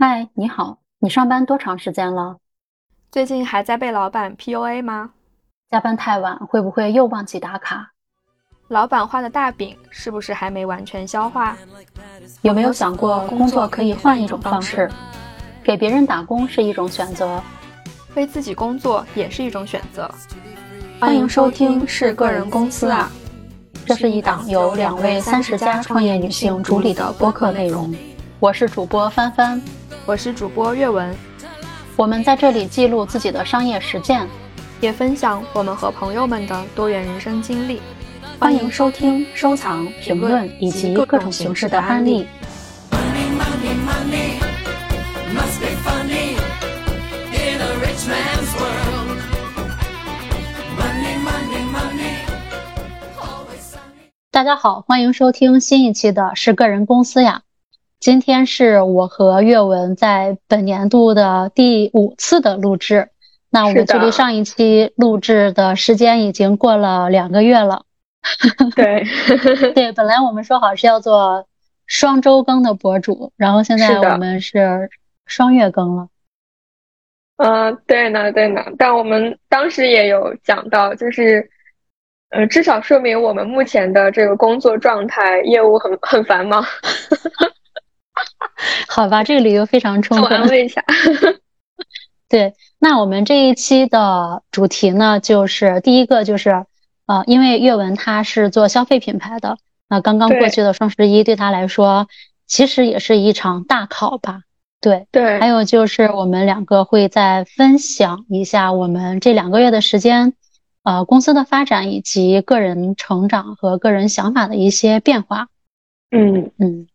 嗨，你好，你上班多长时间了？最近还在被老板 PUA 吗？加班太晚会不会又忘记打卡？老板画的大饼是不是还没完全消化？有没有想过工作可以换一种方式？给别人打工是一种选择，为自己工作也是一种选择。欢迎收听是个人公司啊，这是一档由两位三十加创业女性主理的播客内容。我是主播帆帆。我是主播阅文，我们在这里记录自己的商业实践，也分享我们和朋友们的多元人生经历。欢迎收听、收藏、评论以及各种形式的案例。大家好，欢迎收听新一期的《是个人公司呀》。今天是我和阅文在本年度的第五次的录制，那我们距离上一期录制的时间已经过了两个月了。对，对，本来我们说好是要做双周更的博主，然后现在我们是双月更了。嗯，对呢，对呢，但我们当时也有讲到，就是，呃，至少说明我们目前的这个工作状态，业务很很繁忙。好吧，这个理由非常充分。安慰一下。对，那我们这一期的主题呢，就是第一个就是，呃，因为阅文他是做消费品牌的，那刚刚过去的双十一对他来说，其实也是一场大考吧。对对。还有就是我们两个会再分享一下我们这两个月的时间，呃，公司的发展以及个人成长和个人想法的一些变化。嗯嗯，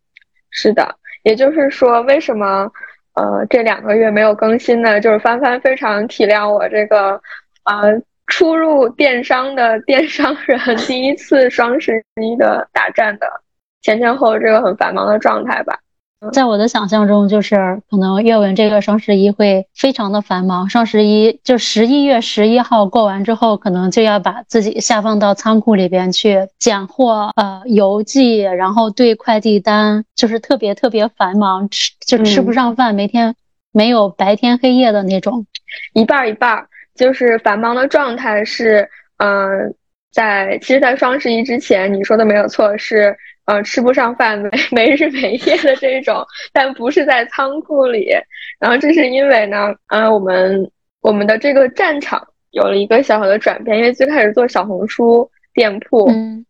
是的。也就是说，为什么呃这两个月没有更新呢？就是帆帆非常体谅我这个呃初入电商的电商人，第一次双十一的大战的前前后这个很繁忙的状态吧。在我的想象中，就是可能阅文这个双十一会非常的繁忙。双十一就十一月十一号过完之后，可能就要把自己下放到仓库里边去拣货、呃邮寄，然后对快递单，就是特别特别繁忙，吃就吃不上饭，每天没有白天黑夜的那种，一半一半，就是繁忙的状态是，嗯，在其实，在双十一之前，你说的没有错，是。呃，吃不上饭，没 没日没夜的这种，但不是在仓库里。然后这是因为呢，呃，我们我们的这个战场有了一个小小的转变，因为最开始做小红书店铺，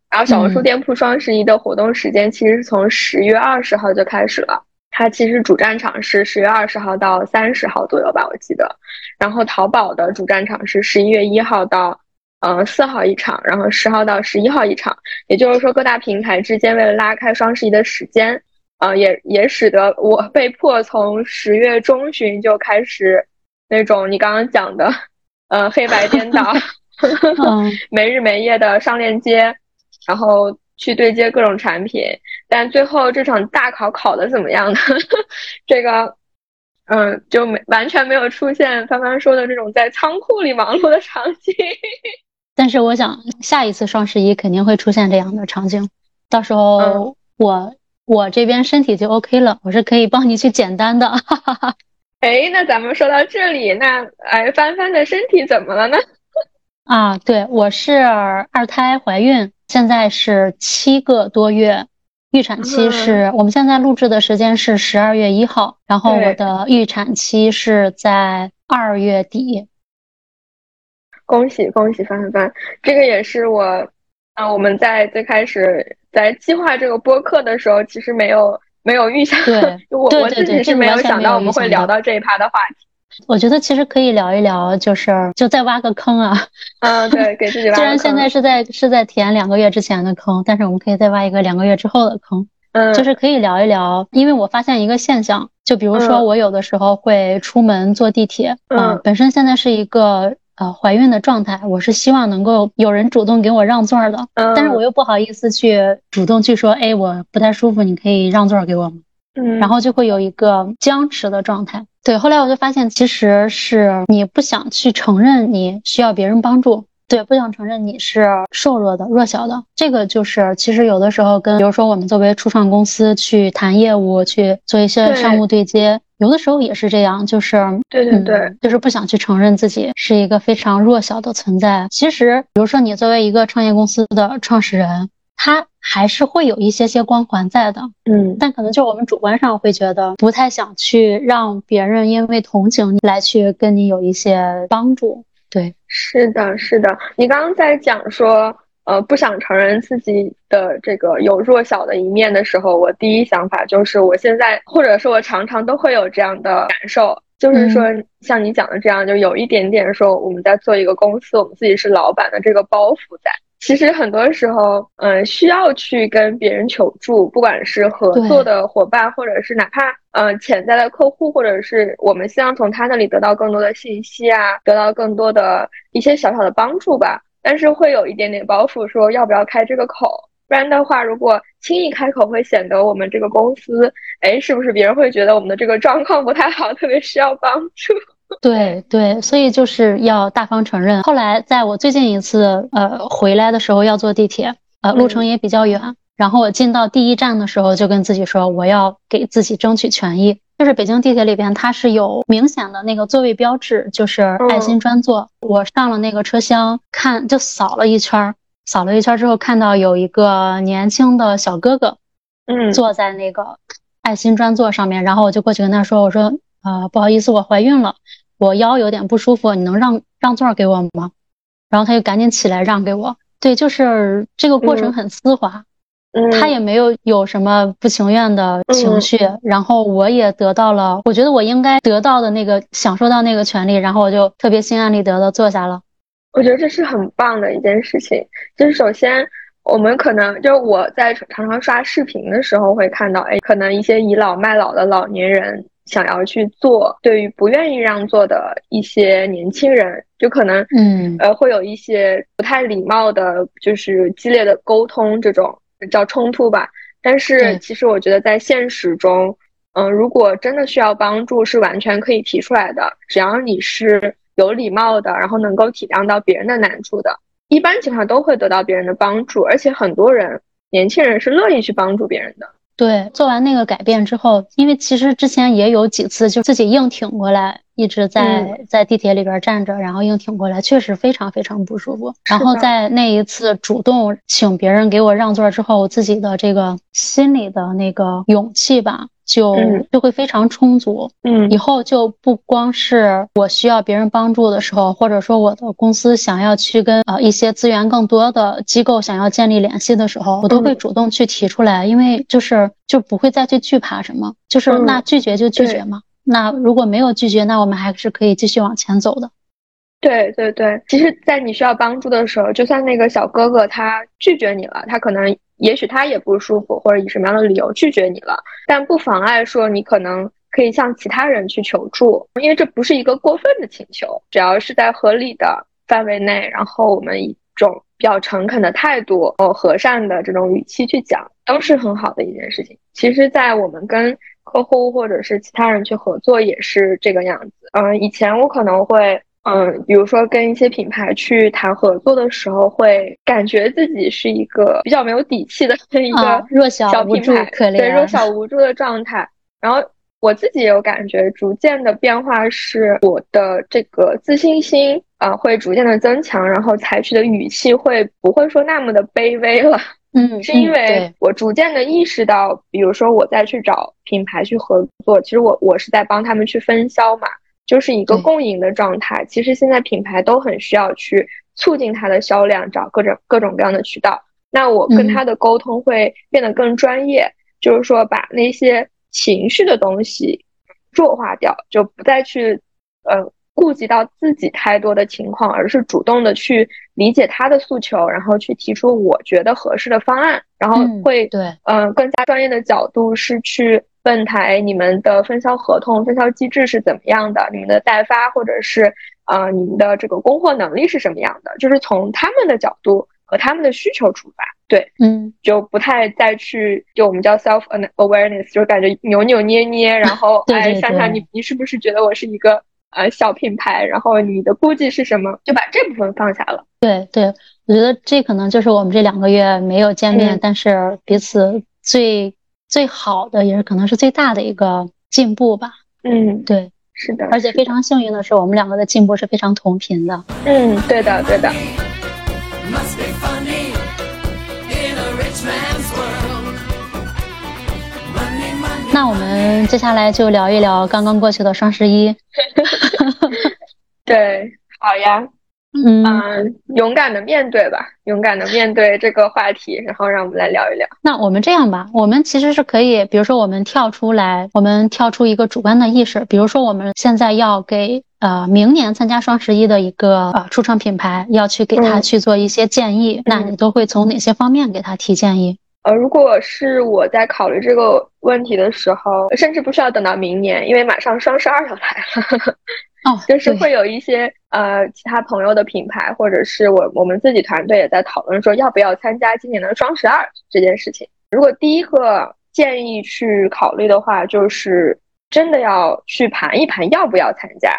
然后小红书店铺双十一的活动时间其实是从十月二十号就开始了，它其实主战场是十月二十号到三十号左右吧，我记得。然后淘宝的主战场是十一月一号到。呃，四号一场，然后十号到十一号一场，也就是说各大平台之间为了拉开双十一的时间，啊，也也使得我被迫从十月中旬就开始那种你刚刚讲的，呃，黑白颠倒，没日没夜的上链接，然后去对接各种产品，但最后这场大考考的怎么样呢？这个，嗯，就没完全没有出现帆帆说的这种在仓库里忙碌的场景。但是我想下一次双十一肯定会出现这样的场景，到时候我我这边身体就 OK 了，我是可以帮你去简单的。哈哈哈哎，那咱们说到这里，那哎帆帆的身体怎么了呢？啊，对，我是二胎怀孕，现在是七个多月，预产期是我们现在录制的时间是十二月一号，然后我的预产期是在二月底。恭喜恭喜帆帆，这个也是我，啊，我们在最开始在计划这个播客的时候，其实没有没有预想，对，我我自己是没有想到我们会聊到这一趴的话题。我觉得其实可以聊一聊，就是就再挖个坑啊。嗯，对，给自己 挖。虽然现在是在是在填两个月之前的坑，但是我们可以再挖一个两个月之后的坑。嗯，就是可以聊一聊，因为我发现一个现象，就比如说我有的时候会出门坐地铁，嗯，本身现在是一个。呃，怀孕的状态，我是希望能够有人主动给我让座的，但是我又不好意思去主动去说，哎，我不太舒服，你可以让座给我吗？嗯，然后就会有一个僵持的状态。对，后来我就发现，其实是你不想去承认你需要别人帮助，对，不想承认你是瘦弱的、弱小的。这个就是，其实有的时候跟，比如说我们作为初创公司去谈业务、去做一些商务对接。有的时候也是这样，就是对对对，嗯，就是不想去承认自己是一个非常弱小的存在。其实，比如说你作为一个创业公司的创始人，他还是会有一些些光环在的，嗯，但可能就我们主观上会觉得不太想去让别人因为同情你来去跟你有一些帮助。对，是的，是的。你刚刚在讲说。呃，不想承认自己的这个有弱小的一面的时候，我第一想法就是，我现在或者说我常常都会有这样的感受，就是说像你讲的这样，就有一点点说我们在做一个公司，我们自己是老板的这个包袱在。其实很多时候，嗯，需要去跟别人求助，不管是合作的伙伴，或者是哪怕嗯潜在的客户，或者是我们希望从他那里得到更多的信息啊，得到更多的一些小小的帮助吧。但是会有一点点包袱，说要不要开这个口？不然的话，如果轻易开口，会显得我们这个公司，哎，是不是别人会觉得我们的这个状况不太好，特别需要帮助？对对，所以就是要大方承认。后来在我最近一次呃回来的时候，要坐地铁，呃，路程也比较远，然后我进到第一站的时候，就跟自己说，我要给自己争取权益。就是北京地铁里边，它是有明显的那个座位标志，就是爱心专座。我上了那个车厢，看就扫了一圈，扫了一圈之后，看到有一个年轻的小哥哥，嗯，坐在那个爱心专座上面。然后我就过去跟他说：“我说，呃，不好意思，我怀孕了，我腰有点不舒服，你能让让座给我吗？”然后他就赶紧起来让给我。对，就是这个过程很丝滑。他也没有有什么不情愿的情绪，然后我也得到了，我觉得我应该得到的那个享受到那个权利，然后我就特别心安理得的坐下了。我觉得这是很棒的一件事情。就是首先，我们可能就我在常常刷视频的时候会看到，哎，可能一些倚老卖老的老年人想要去做，对于不愿意让座的一些年轻人，就可能嗯呃会有一些不太礼貌的，就是激烈的沟通这种。叫冲突吧，但是其实我觉得在现实中，嗯，如果真的需要帮助，是完全可以提出来的。只要你是有礼貌的，然后能够体谅到别人的难处的，一般情况都会得到别人的帮助。而且很多人，年轻人是乐意去帮助别人的。对，做完那个改变之后，因为其实之前也有几次就自己硬挺过来。一直在在地铁里边站着，然后硬挺过来，确实非常非常不舒服。然后在那一次主动请别人给我让座之后，我自己的这个心里的那个勇气吧，就就会非常充足。嗯，以后就不光是我需要别人帮助的时候，或者说我的公司想要去跟呃一些资源更多的机构想要建立联系的时候，我都会主动去提出来，因为就是就不会再去惧怕什么，就是那拒绝就拒绝嘛。那如果没有拒绝，那我们还是可以继续往前走的。对对对，其实，在你需要帮助的时候，就算那个小哥哥他拒绝你了，他可能也许他也不舒服，或者以什么样的理由拒绝你了，但不妨碍说你可能可以向其他人去求助，因为这不是一个过分的请求，只要是在合理的范围内，然后我们以一种比较诚恳的态度、哦和善的这种语气去讲，都是很好的一件事情。其实，在我们跟客户或者是其他人去合作也是这个样子。嗯，以前我可能会，嗯，比如说跟一些品牌去谈合作的时候，会感觉自己是一个比较没有底气的 一个弱小品牌，对弱小无助的状态。然后我自己也有感觉，逐渐的变化是我的这个自信心啊会逐渐的增强，然后采取的语气会不会说那么的卑微了。嗯，是因为我逐渐的意识到，比如说我再去找品牌去合作，其实我我是在帮他们去分销嘛，就是一个共赢的状态。其实现在品牌都很需要去促进它的销量，找各种各种各样的渠道。那我跟他的沟通会变得更专业，就是说把那些情绪的东西弱化掉，就不再去呃。顾及到自己太多的情况，而是主动的去理解他的诉求，然后去提出我觉得合适的方案，然后会对，嗯，更加专业的角度是去问台你们的分销合同、分销机制是怎么样的，你们的代发或者是呃你们的这个供货能力是什么样的，就是从他们的角度和他们的需求出发，对，嗯，就不太再去就我们叫 self awareness，就是感觉扭扭捏捏，然 后哎想想你你是不是觉得我是一个。呃，小品牌，然后你的估计是什么？就把这部分放下了。对对，我觉得这可能就是我们这两个月没有见面，但是彼此最最好的，也是可能是最大的一个进步吧。嗯，对，是的，而且非常幸运的是，我们两个的进步是非常同频的。嗯，对的，对的。那我们接下来就聊一聊刚刚过去的双十一。对，好呀。嗯，勇敢的面对吧，勇敢的面对这个话题，然后让我们来聊一聊。那我们这样吧，我们其实是可以，比如说我们跳出来，我们跳出一个主观的意识，比如说我们现在要给呃明年参加双十一的一个呃初创品牌要去给他去做一些建议，那你都会从哪些方面给他提建议？呃，如果是我在考虑这个问题的时候，甚至不需要等到明年，因为马上双十二要来了。哦，就是会有一些呃其他朋友的品牌，或者是我我们自己团队也在讨论说要不要参加今年的双十二这件事情。如果第一个建议去考虑的话，就是真的要去盘一盘要不要参加，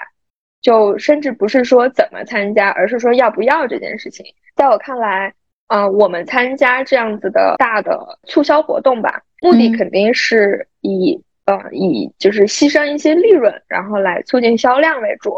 就甚至不是说怎么参加，而是说要不要这件事情。在我看来，啊，我们参加这样子的大的促销活动吧，目的肯定是以。呃，以就是牺牲一些利润，然后来促进销量为主。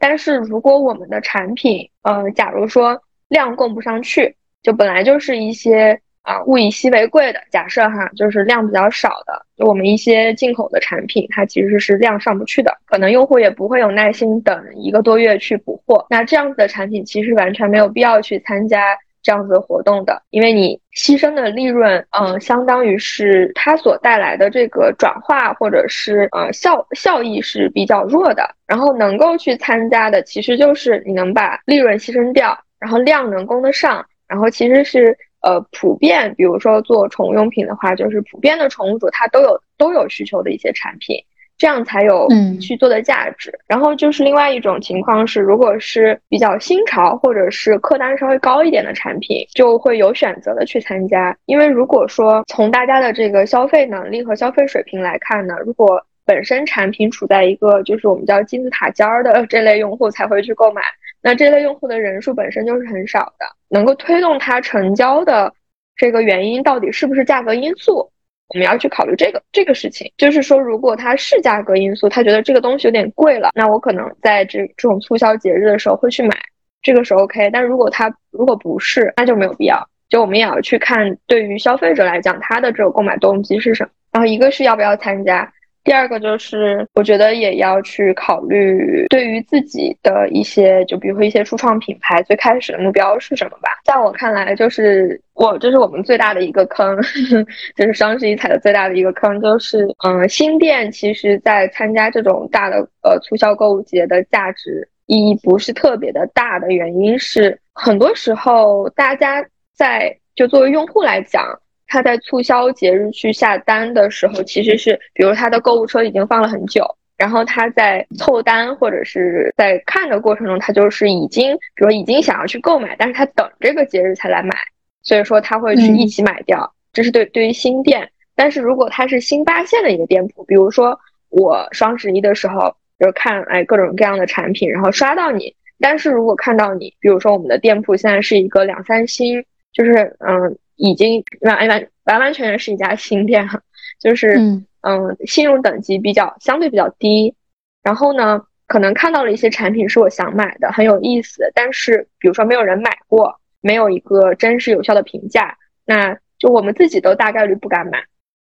但是如果我们的产品，呃，假如说量供不上去，就本来就是一些啊物以稀为贵的，假设哈，就是量比较少的，就我们一些进口的产品，它其实是量上不去的，可能用户也不会有耐心等一个多月去补货。那这样子的产品，其实完全没有必要去参加。这样子活动的，因为你牺牲的利润，嗯，相当于是它所带来的这个转化或者是呃效效益是比较弱的。然后能够去参加的，其实就是你能把利润牺牲掉，然后量能供得上，然后其实是呃普遍，比如说做宠物用品的话，就是普遍的宠物主他都有都有需求的一些产品。这样才有去做的价值。然后就是另外一种情况是，如果是比较新潮或者是客单稍微高一点的产品，就会有选择的去参加。因为如果说从大家的这个消费能力和消费水平来看呢，如果本身产品处在一个就是我们叫金字塔尖儿的这类用户才会去购买，那这类用户的人数本身就是很少的，能够推动它成交的这个原因到底是不是价格因素？我们要去考虑这个这个事情，就是说，如果它是价格因素，他觉得这个东西有点贵了，那我可能在这这种促销节日的时候会去买，这个是 OK。但如果它如果不是，那就没有必要。就我们也要去看，对于消费者来讲，他的这个购买动机是什么。然后一个是要不要参加。第二个就是，我觉得也要去考虑对于自己的一些，就比如说一些初创品牌最开始的目标是什么吧。在我看来，就是我这是我们最大的一个坑，就是双十一踩的最大的一个坑，就是嗯，新店其实在参加这种大的呃促销购物节的价值意义不是特别的大的原因是，很多时候大家在就作为用户来讲。他在促销节日去下单的时候，其实是，比如他的购物车已经放了很久，然后他在凑单或者是在看的过程中，他就是已经，比如已经想要去购买，但是他等这个节日才来买，所以说他会去一起买掉。这是对对于新店，但是如果他是新发现的一个店铺，比如说我双十一的时候就是看哎各种各样的产品，然后刷到你，但是如果看到你，比如说我们的店铺现在是一个两三星，就是嗯。已经完完完完全全是一家新店哈，就是嗯信用等级比较相对比较低，然后呢，可能看到了一些产品是我想买的，很有意思，但是比如说没有人买过，没有一个真实有效的评价，那就我们自己都大概率不敢买。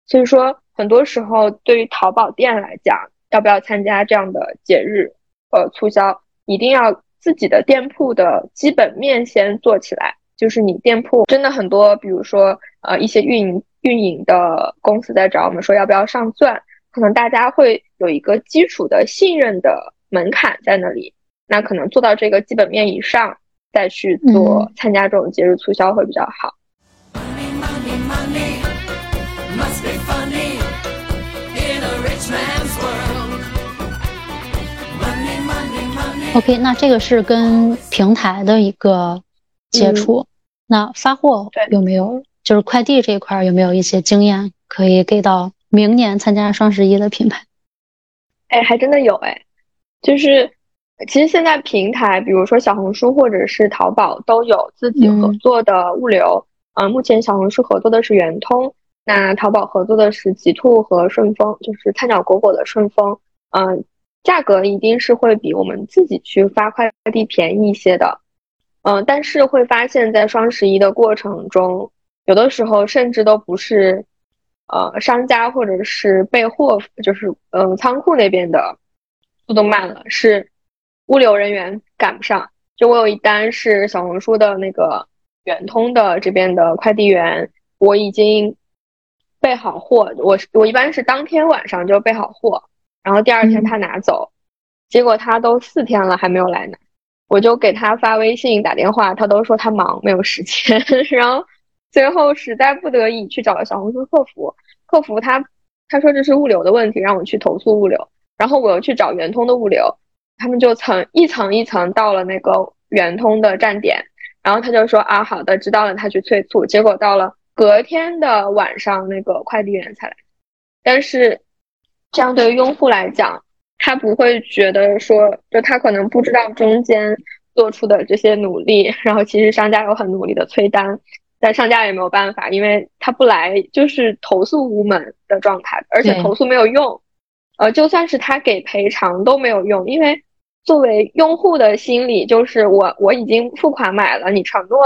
所以说，很多时候对于淘宝店来讲，要不要参加这样的节日呃促销，一定要自己的店铺的基本面先做起来。就是你店铺真的很多，比如说呃一些运营运营的公司在找我们说要不要上钻，可能大家会有一个基础的信任的门槛在那里，那可能做到这个基本面以上，再去做参加这种节日促销会比较好。OK，那这个是跟平台的一个。接触，那发货有没有？就是快递这一块有没有一些经验可以给到明年参加双十一的品牌？哎，还真的有哎，就是其实现在平台，比如说小红书或者是淘宝，都有自己合作的物流。嗯，目前小红书合作的是圆通，那淘宝合作的是极兔和顺丰，就是菜鸟裹裹的顺丰。嗯，价格一定是会比我们自己去发快递便宜一些的。嗯，但是会发现，在双十一的过程中，有的时候甚至都不是，呃，商家或者是备货，就是嗯，仓库那边的速度慢了，是物流人员赶不上。就我有一单是小红书的那个圆通的这边的快递员，我已经备好货，我我一般是当天晚上就备好货，然后第二天他拿走，结果他都四天了还没有来拿。我就给他发微信、打电话，他都说他忙没有时间。然后最后实在不得已去找了小红书客服，客服他他说这是物流的问题，让我去投诉物流。然后我又去找圆通的物流，他们就层一层一层到了那个圆通的站点，然后他就说啊好的知道了，他去催促。结果到了隔天的晚上，那个快递员才来。但是这样对于用户来讲。他不会觉得说，就他可能不知道中间做出的这些努力，然后其实商家有很努力的催单，但商家也没有办法，因为他不来就是投诉无门的状态，而且投诉没有用，呃，就算是他给赔偿都没有用，因为作为用户的心理就是我我已经付款买了，你承诺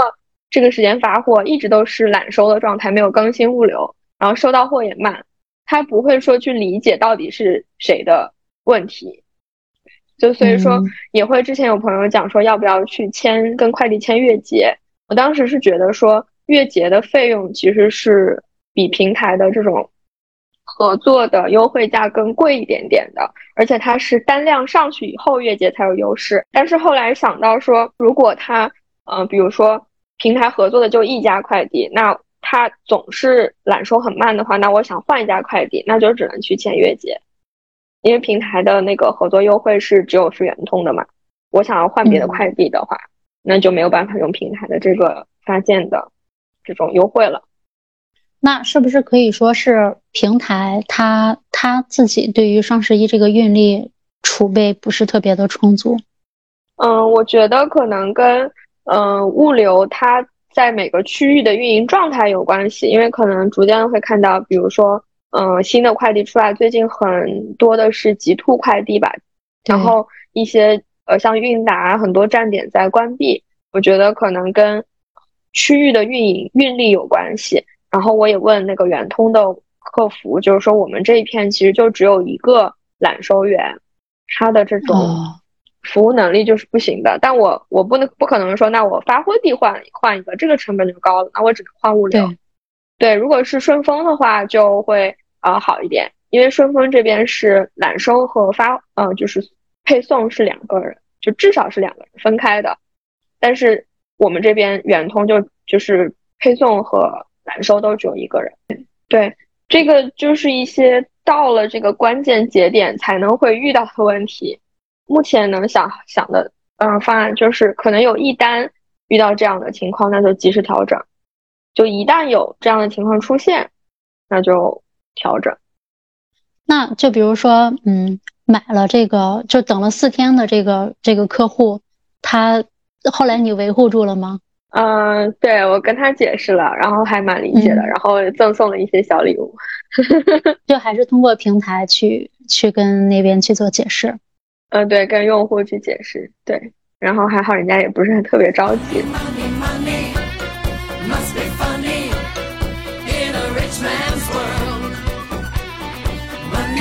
这个时间发货，一直都是揽收的状态，没有更新物流，然后收到货也慢，他不会说去理解到底是谁的。问题，就所以说也会之前有朋友讲说要不要去签跟快递签月结，我当时是觉得说月结的费用其实是比平台的这种合作的优惠价更贵一点点的，而且它是单量上去以后月结才有优势。但是后来想到说，如果他嗯，比如说平台合作的就一家快递，那他总是揽收很慢的话，那我想换一家快递，那就只能去签月结。因为平台的那个合作优惠是只有是圆通的嘛，我想要换别的快递的话，那就没有办法用平台的这个发件的这种优惠了。那是不是可以说是平台它它自己对于双十一这个运力储备不是特别的充足？嗯，我觉得可能跟嗯物流它在每个区域的运营状态有关系，因为可能逐渐会看到，比如说。嗯，新的快递出来，最近很多的是极兔快递吧，然后一些呃像韵达很多站点在关闭，我觉得可能跟区域的运营运力有关系。然后我也问那个圆通的客服，就是说我们这一片其实就只有一个揽收员，他的这种服务能力就是不行的。但我我不能不可能说，那我发货地换换一个，这个成本就高了，那我只能换物流。对，如果是顺丰的话，就会呃好一点，因为顺丰这边是揽收和发，呃，就是配送是两个人，就至少是两个人分开的。但是我们这边圆通就就是配送和揽收都只有一个人。对，这个就是一些到了这个关键节点才能会遇到的问题。目前能想想的，嗯，方案就是可能有一单遇到这样的情况，那就及时调整。就一旦有这样的情况出现，那就调整。那就比如说，嗯，买了这个，就等了四天的这个这个客户，他后来你维护住了吗？嗯，对我跟他解释了，然后还蛮理解的，然后赠送了一些小礼物。就还是通过平台去去跟那边去做解释。嗯，对，跟用户去解释，对，然后还好人家也不是很特别着急。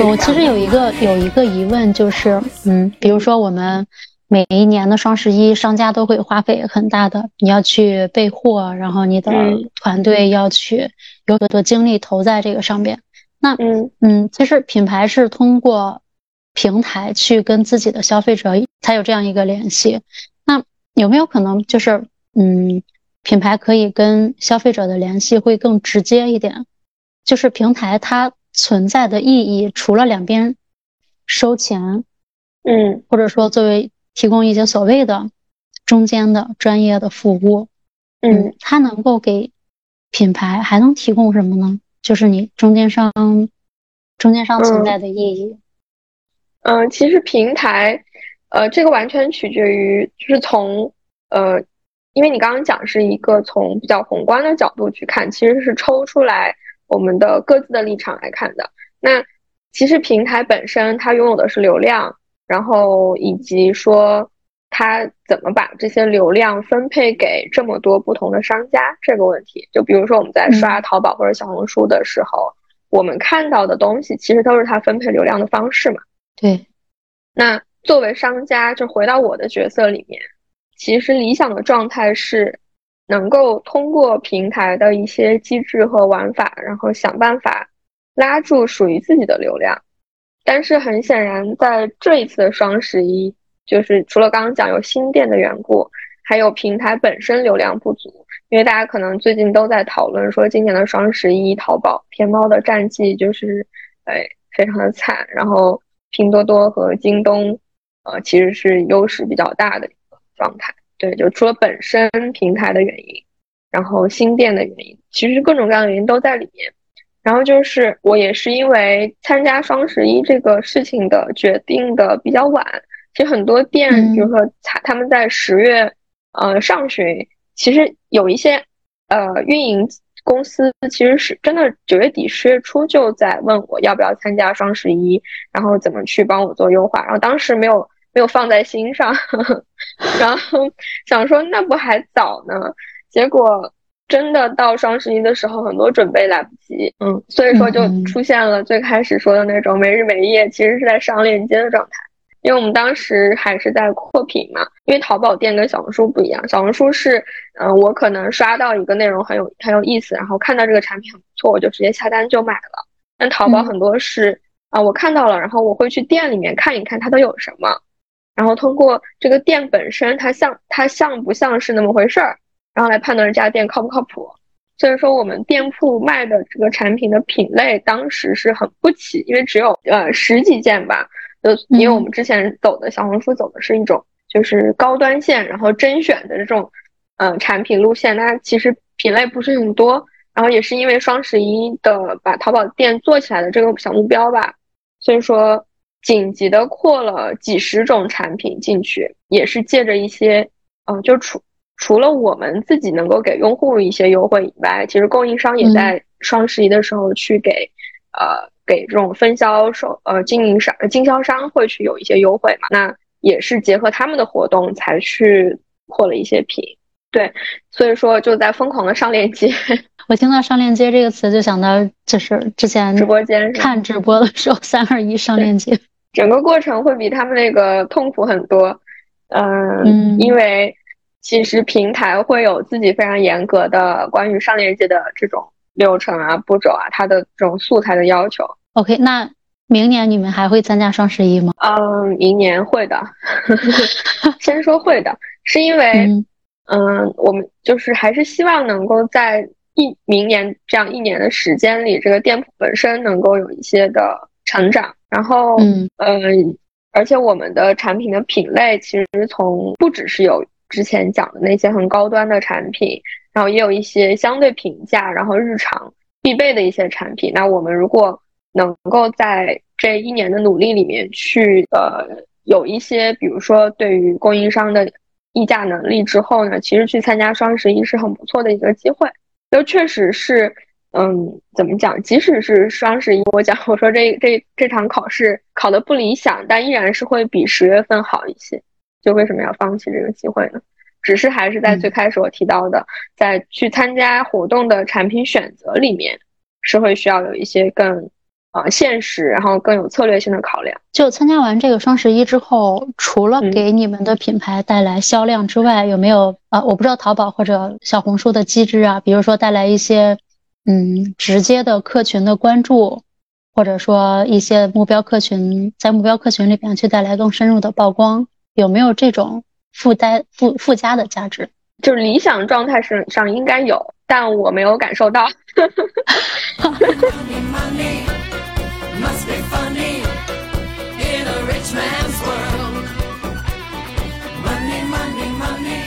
我其实有一个有一个疑问，就是，嗯，比如说我们每一年的双十一，商家都会花费很大的，你要去备货，然后你的团队要去有很多精力投在这个上面。那，嗯嗯，其实品牌是通过平台去跟自己的消费者才有这样一个联系。那有没有可能就是，嗯，品牌可以跟消费者的联系会更直接一点？就是平台它。存在的意义，除了两边收钱，嗯，或者说作为提供一些所谓的中间的专业的服务，嗯，它能够给品牌还能提供什么呢？就是你中间商，中间商存在的意义。嗯，其实平台，呃，这个完全取决于，就是从呃，因为你刚刚讲是一个从比较宏观的角度去看，其实是抽出来。我们的各自的立场来看的，那其实平台本身它拥有的是流量，然后以及说它怎么把这些流量分配给这么多不同的商家这个问题。就比如说我们在刷淘宝或者小红书的时候，我们看到的东西其实都是它分配流量的方式嘛。对。那作为商家，就回到我的角色里面，其实理想的状态是能够通过平台的一些机制和玩法，然后想办法。拉住属于自己的流量，但是很显然，在这一次的双十一，就是除了刚刚讲有新店的缘故，还有平台本身流量不足。因为大家可能最近都在讨论说，今年的双十一，淘宝、天猫的战绩就是，哎，非常的惨。然后拼多多和京东，呃，其实是优势比较大的一个状态。对，就除了本身平台的原因，然后新店的原因，其实各种各样的原因都在里面。然后就是我也是因为参加双十一这个事情的决定的比较晚，其实很多店，比如说他他们在十月呃上旬，其实有一些呃运营公司其实是真的九月底十月初就在问我要不要参加双十一，然后怎么去帮我做优化，然后当时没有没有放在心上，然后想说那不还早呢，结果。真的到双十一的时候，很多准备来不及，嗯，所以说就出现了最开始说的那种没日没夜，其实是在上链接的状态。因为我们当时还是在扩品嘛，因为淘宝店跟小红书不一样，小红书是，嗯，我可能刷到一个内容很有很有意思，然后看到这个产品很不错，我就直接下单就买了。但淘宝很多是，啊，我看到了，然后我会去店里面看一看它都有什么，然后通过这个店本身，它像它像不像是那么回事儿。然后来判断这家店靠不靠谱，所以说我们店铺卖的这个产品的品类当时是很不齐，因为只有呃十几件吧，就因为我们之前走的小红书走的是一种就是高端线，然后甄选的这种呃产品路线，它其实品类不是很多，然后也是因为双十一的把淘宝店做起来的这个小目标吧，所以说紧急的扩了几十种产品进去，也是借着一些嗯就除。除了我们自己能够给用户一些优惠以外，其实供应商也在双十一的时候去给，呃，给这种分销售呃经营商经销商会去有一些优惠嘛。那也是结合他们的活动才去扩了一些品。对，所以说就在疯狂的上链接。我听到“上链接”这个词，就想到就是之前直播间看直播的时候，三二一上链接，整个过程会比他们那个痛苦很多。嗯，因为。其实平台会有自己非常严格的关于上链接的这种流程啊、步骤啊，它的这种素材的要求。OK，那明年你们还会参加双十一吗？嗯，明年会的。先说会的，是因为，嗯，我们就是还是希望能够在一明年这样一年的时间里，这个店铺本身能够有一些的成长。然后，嗯，而且我们的产品的品类其实从不只是有。之前讲的那些很高端的产品，然后也有一些相对平价，然后日常必备的一些产品。那我们如果能够在这一年的努力里面去，呃，有一些，比如说对于供应商的议价能力之后呢，其实去参加双十一是很不错的一个机会。就确实是，嗯，怎么讲？即使是双十一，我讲我说这这这场考试考的不理想，但依然是会比十月份好一些。就为什么要放弃这个机会呢？只是还是在最开始我提到的，在去参加活动的产品选择里面，是会需要有一些更呃现实，然后更有策略性的考量。就参加完这个双十一之后，除了给你们的品牌带来销量之外，有没有啊？我不知道淘宝或者小红书的机制啊，比如说带来一些嗯直接的客群的关注，或者说一些目标客群在目标客群里边去带来更深入的曝光。有没有这种附带附附加的价值？就是理想状态是上应该有，但我没有感受到。must be funny in a rich man's world. Money money money.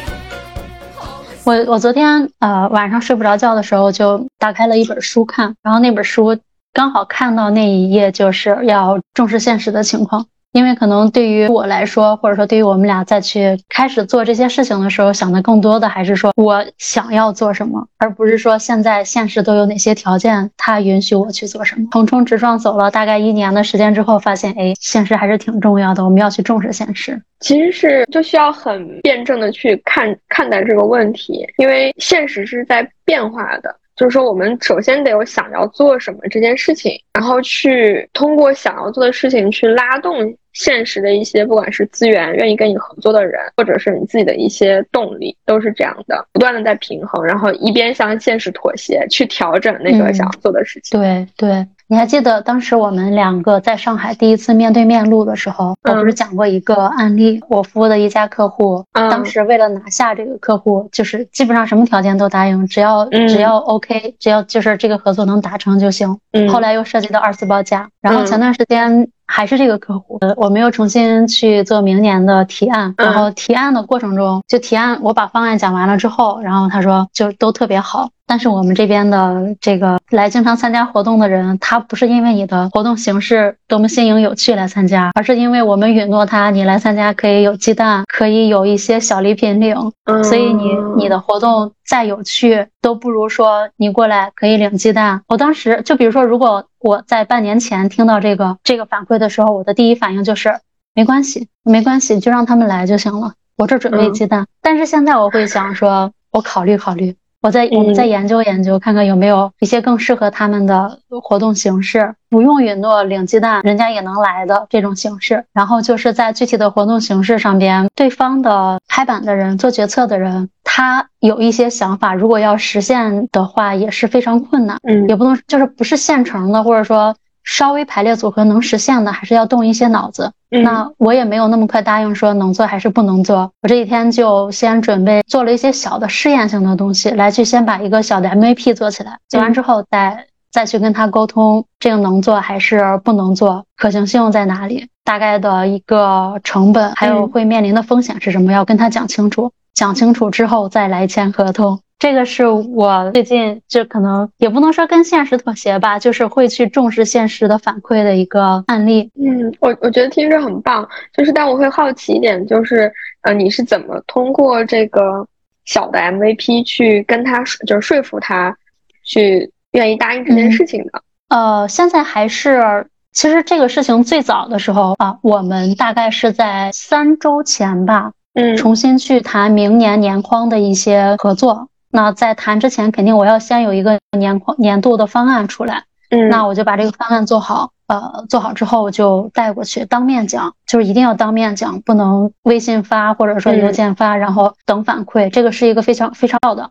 我我昨天呃晚上睡不着觉的时候就打开了一本书看然后那本书刚好看到那一页就是要重视现实的情况。因为可能对于我来说，或者说对于我们俩再去开始做这些事情的时候，想的更多的还是说我想要做什么，而不是说现在现实都有哪些条件，它允许我去做什么。横冲直撞走了大概一年的时间之后，发现哎，现实还是挺重要的，我们要去重视现实。其实是就需要很辩证的去看看待这个问题，因为现实是在变化的。就是说，我们首先得有想要做什么这件事情，然后去通过想要做的事情去拉动现实的一些，不管是资源、愿意跟你合作的人，或者是你自己的一些动力，都是这样的，不断的在平衡，然后一边向现实妥协，去调整那个想要做的事情。对对。你还记得当时我们两个在上海第一次面对面录的时候，我不是讲过一个案例？我服务的一家客户，当时为了拿下这个客户，就是基本上什么条件都答应，只要只要 OK，只要就是这个合作能达成就行。后来又涉及到二次报价，然后前段时间还是这个客户，我们又重新去做明年的提案，然后提案的过程中，就提案我把方案讲完了之后，然后他说就都特别好。但是我们这边的这个来经常参加活动的人，他不是因为你的活动形式多么新颖有趣来参加，而是因为我们允诺他，你来参加可以有鸡蛋，可以有一些小礼品领。所以你你的活动再有趣，都不如说你过来可以领鸡蛋。我当时就比如说，如果我在半年前听到这个这个反馈的时候，我的第一反应就是没关系，没关系，就让他们来就行了，我这准备鸡蛋。但是现在我会想说，我考虑考虑。我再我们再研究研究，看看有没有一些更适合他们的活动形式，不用允诺领鸡蛋，人家也能来的这种形式。然后就是在具体的活动形式上边，对方的拍板的人、做决策的人，他有一些想法，如果要实现的话，也是非常困难。嗯，也不能就是不是现成的，或者说。稍微排列组合能实现的，还是要动一些脑子。那我也没有那么快答应说能做还是不能做。我这几天就先准备做了一些小的试验性的东西，来去先把一个小的 MVP 做起来。做完之后，再再去跟他沟通，这个能做还是不能做，可行性在哪里，大概的一个成本，还有会面临的风险是什么，要跟他讲清楚。讲清楚之后再来签合同。这个是我最近就可能也不能说跟现实妥协吧，就是会去重视现实的反馈的一个案例。嗯，我我觉得听着很棒，就是但我会好奇一点，就是呃，你是怎么通过这个小的 MVP 去跟他就是说服他去愿意答应这件事情的？呃，现在还是其实这个事情最早的时候啊，我们大概是在三周前吧，嗯，重新去谈明年年框的一些合作。那在谈之前，肯定我要先有一个年框年度的方案出来。嗯，那我就把这个方案做好。呃，做好之后就带过去当面讲，就是一定要当面讲，不能微信发或者说邮件发，然后等反馈。这个是一个非常非常要的。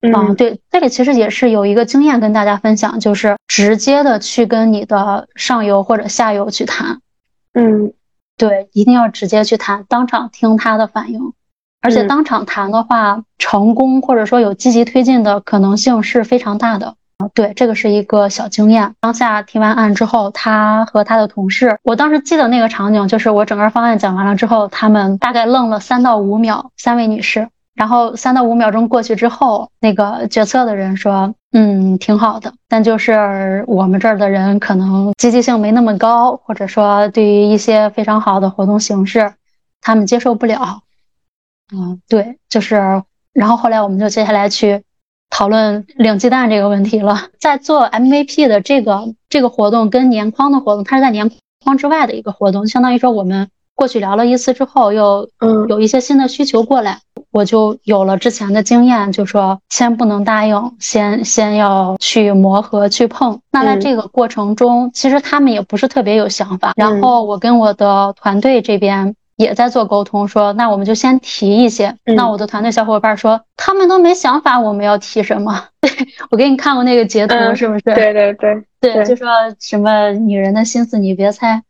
嗯，对，这里其实也是有一个经验跟大家分享，就是直接的去跟你的上游或者下游去谈。嗯，对，一定要直接去谈，当场听他的反应。而且当场谈的话，成功或者说有积极推进的可能性是非常大的啊。对，这个是一个小经验。当下提完案之后，他和他的同事，我当时记得那个场景，就是我整个方案讲完了之后，他们大概愣了三到五秒，三位女士。然后三到五秒钟过去之后，那个决策的人说：“嗯，挺好的，但就是我们这儿的人可能积极性没那么高，或者说对于一些非常好的活动形式，他们接受不了。”嗯，对，就是，然后后来我们就接下来去讨论领鸡蛋这个问题了。在做 MVP 的这个这个活动跟年框的活动，它是在年框之外的一个活动，相当于说我们过去聊了一次之后，又嗯有一些新的需求过来，我就有了之前的经验，就说先不能答应，先先要去磨合去碰。那在这个过程中，其实他们也不是特别有想法，然后我跟我的团队这边。也在做沟通，说那我们就先提一些。那我的团队小伙伴说，他们都没想法，我们要提什么？对我给你看过那个截图，是不是？对对对对，就说什么女人的心思你别猜，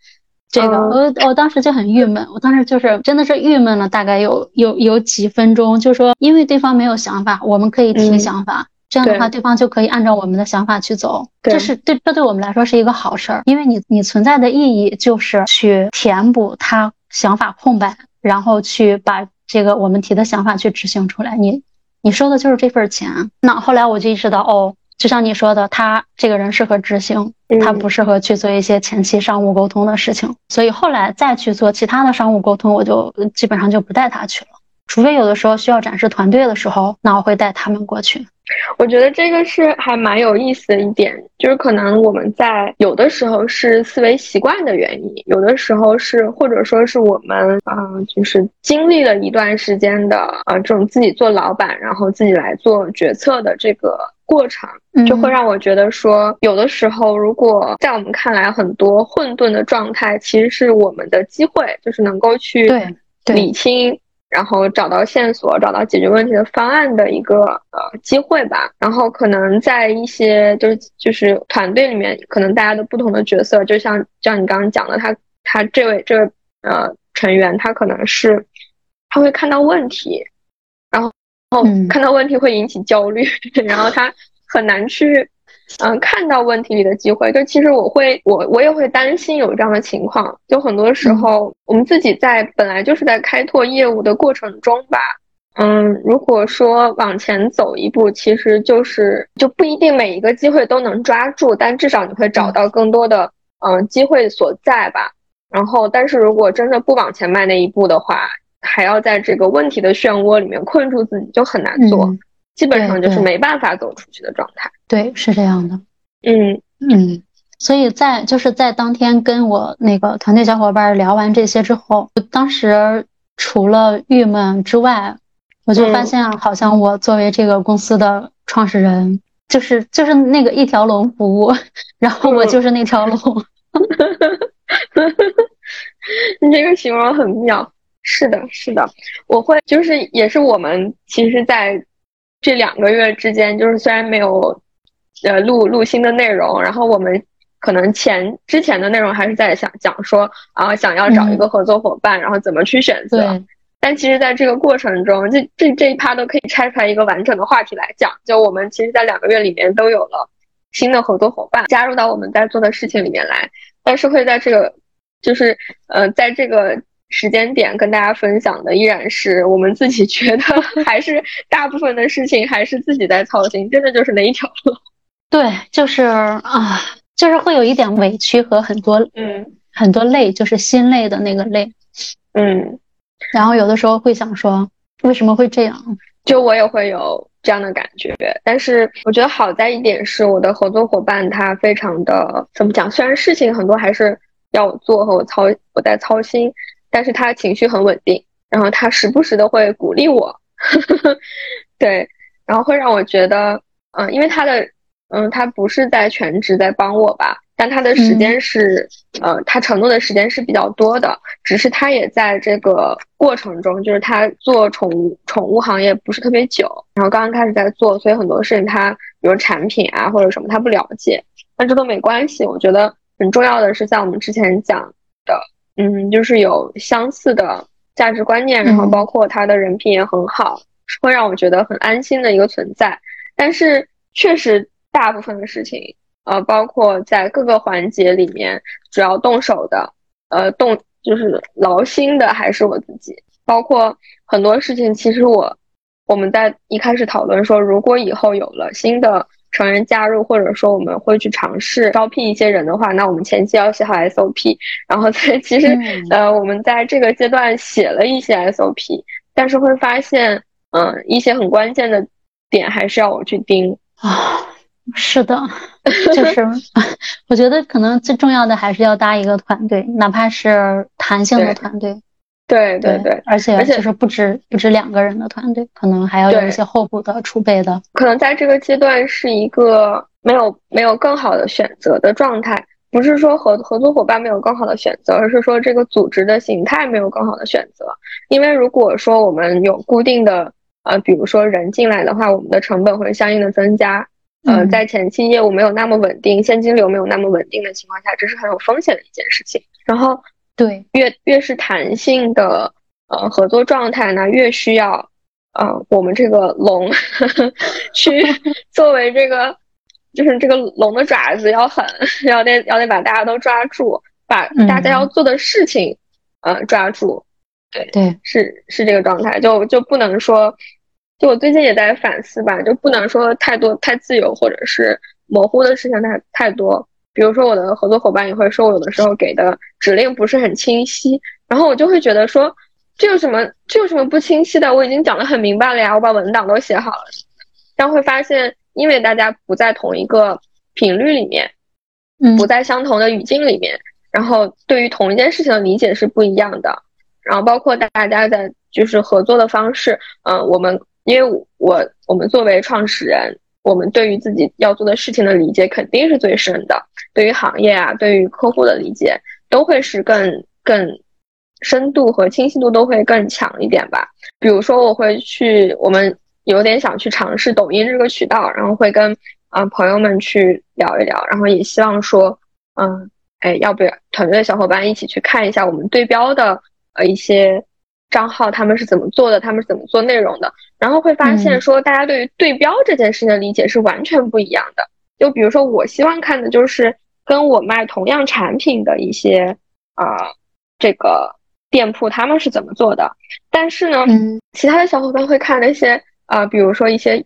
这个我我当时就很郁闷，我当时就是真的是郁闷了，大概有有有几分钟，就说因为对方没有想法，我们可以提想法，这样的话对方就可以按照我们的想法去走，这是对这对我们来说是一个好事儿，因为你你存在的意义就是去填补他。想法空白，然后去把这个我们提的想法去执行出来。你，你收的就是这份钱。那后来我就意识到，哦，就像你说的，他这个人适合执行，他不适合去做一些前期商务沟通的事情。所以后来再去做其他的商务沟通，我就基本上就不带他去了。除非有的时候需要展示团队的时候，那我会带他们过去。我觉得这个是还蛮有意思的一点，就是可能我们在有的时候是思维习惯的原因，有的时候是或者说是我们啊，就是经历了一段时间的啊这种自己做老板，然后自己来做决策的这个过程，就会让我觉得说，有的时候如果在我们看来很多混沌的状态，其实是我们的机会，就是能够去理清。然后找到线索，找到解决问题的方案的一个呃机会吧。然后可能在一些就是就是团队里面，可能大家的不同的角色，就像像你刚刚讲的，他他这位这位呃成员，他可能是他会看到问题，然后然后看到问题会引起焦虑，然后他很难去。嗯，看到问题里的机会，就其实我会，我我也会担心有这样的情况。就很多时候，我们自己在本来就是在开拓业务的过程中吧，嗯，如果说往前走一步，其实就是就不一定每一个机会都能抓住，但至少你会找到更多的嗯机会所在吧。然后，但是如果真的不往前迈那一步的话，还要在这个问题的漩涡里面困住自己，就很难做。基本上就是没办法走出去的状态。对，是这样的。嗯嗯，所以在就是在当天跟我那个团队小伙伴聊完这些之后，当时除了郁闷之外，我就发现好像我作为这个公司的创始人，就是就是那个一条龙服务，然后我就是那条龙。你这个形容很妙。是的，是的，我会就是也是我们其实，在。这两个月之间，就是虽然没有，呃，录录新的内容，然后我们可能前之前的内容还是在想讲说啊，想要找一个合作伙伴，然后怎么去选择。但其实，在这个过程中，这这这一趴都可以拆出来一个完整的话题来讲。就我们其实，在两个月里面都有了新的合作伙伴加入到我们在做的事情里面来，但是会在这个，就是呃，在这个。时间点跟大家分享的依然是我们自己觉得 还是大部分的事情还是自己在操心，真的就是那一条路。对，就是啊，就是会有一点委屈和很多嗯很多累，就是心累的那个累。嗯，然后有的时候会想说为什么会这样？就我也会有这样的感觉，但是我觉得好在一点是我的合作伙伴他非常的怎么讲？虽然事情很多还是要我做和我操我在操心。但是他情绪很稳定，然后他时不时的会鼓励我，对，然后会让我觉得，嗯，因为他的，嗯，他不是在全职在帮我吧，但他的时间是，呃，他承诺的时间是比较多的，只是他也在这个过程中，就是他做宠物宠物行业不是特别久，然后刚刚开始在做，所以很多事情他，比如产品啊或者什么他不了解，但这都没关系，我觉得很重要的是像我们之前讲的。嗯，就是有相似的价值观念，然后包括他的人品也很好，会让我觉得很安心的一个存在。但是确实，大部分的事情，呃，包括在各个环节里面，主要动手的，呃，动就是劳心的还是我自己。包括很多事情，其实我我们在一开始讨论说，如果以后有了新的。成人加入，或者说我们会去尝试招聘一些人的话，那我们前期要写好 SOP，然后在其实呃，我们在这个阶段写了一些 SOP，但是会发现，嗯，一些很关键的点还是要我去盯啊。是的，就是 我觉得可能最重要的还是要搭一个团队，哪怕是弹性的团队。对对对，而且而且就是不止不止两个人的团队，可能还要有一些候补的储备的。可能在这个阶段是一个没有没有更好的选择的状态，不是说合合作伙伴没有更好的选择，而是说这个组织的形态没有更好的选择。因为如果说我们有固定的呃，比如说人进来的话，我们的成本会相应的增加。呃，在前期业务没有那么稳定，现金流没有那么稳定的情况下，这是很有风险的一件事情。然后。对，越越是弹性的呃合作状态呢，越需要呃我们这个龙 去 作为这个就是这个龙的爪子要狠，要得要得把大家都抓住，把大家要做的事情呃抓住。对对，是是这个状态，就就不能说就我最近也在反思吧，就不能说太多太自由或者是模糊的事情太太多。比如说我的合作伙伴也会说，我有的时候给的指令不是很清晰，然后我就会觉得说，这有什么这有什么不清晰的？我已经讲的很明白了呀，我把文档都写好了。但会发现，因为大家不在同一个频率里面，嗯，不在相同的语境里面，然后对于同一件事情的理解是不一样的。然后包括大家在就是合作的方式，嗯，我们。因为我我们作为创始人，我们对于自己要做的事情的理解肯定是最深的，对于行业啊，对于客户的理解都会是更更深度和清晰度都会更强一点吧。比如说，我会去，我们有点想去尝试抖音这个渠道，然后会跟啊朋友们去聊一聊，然后也希望说，嗯，哎，要不要团队的小伙伴一起去看一下我们对标的呃一些。账号他们是怎么做的？他们是怎么做内容的？然后会发现说，大家对于对标这件事情的理解是完全不一样的。就比如说，我希望看的就是跟我卖同样产品的一些啊，这个店铺他们是怎么做的。但是呢，其他的小伙伴会看那些啊，比如说一些。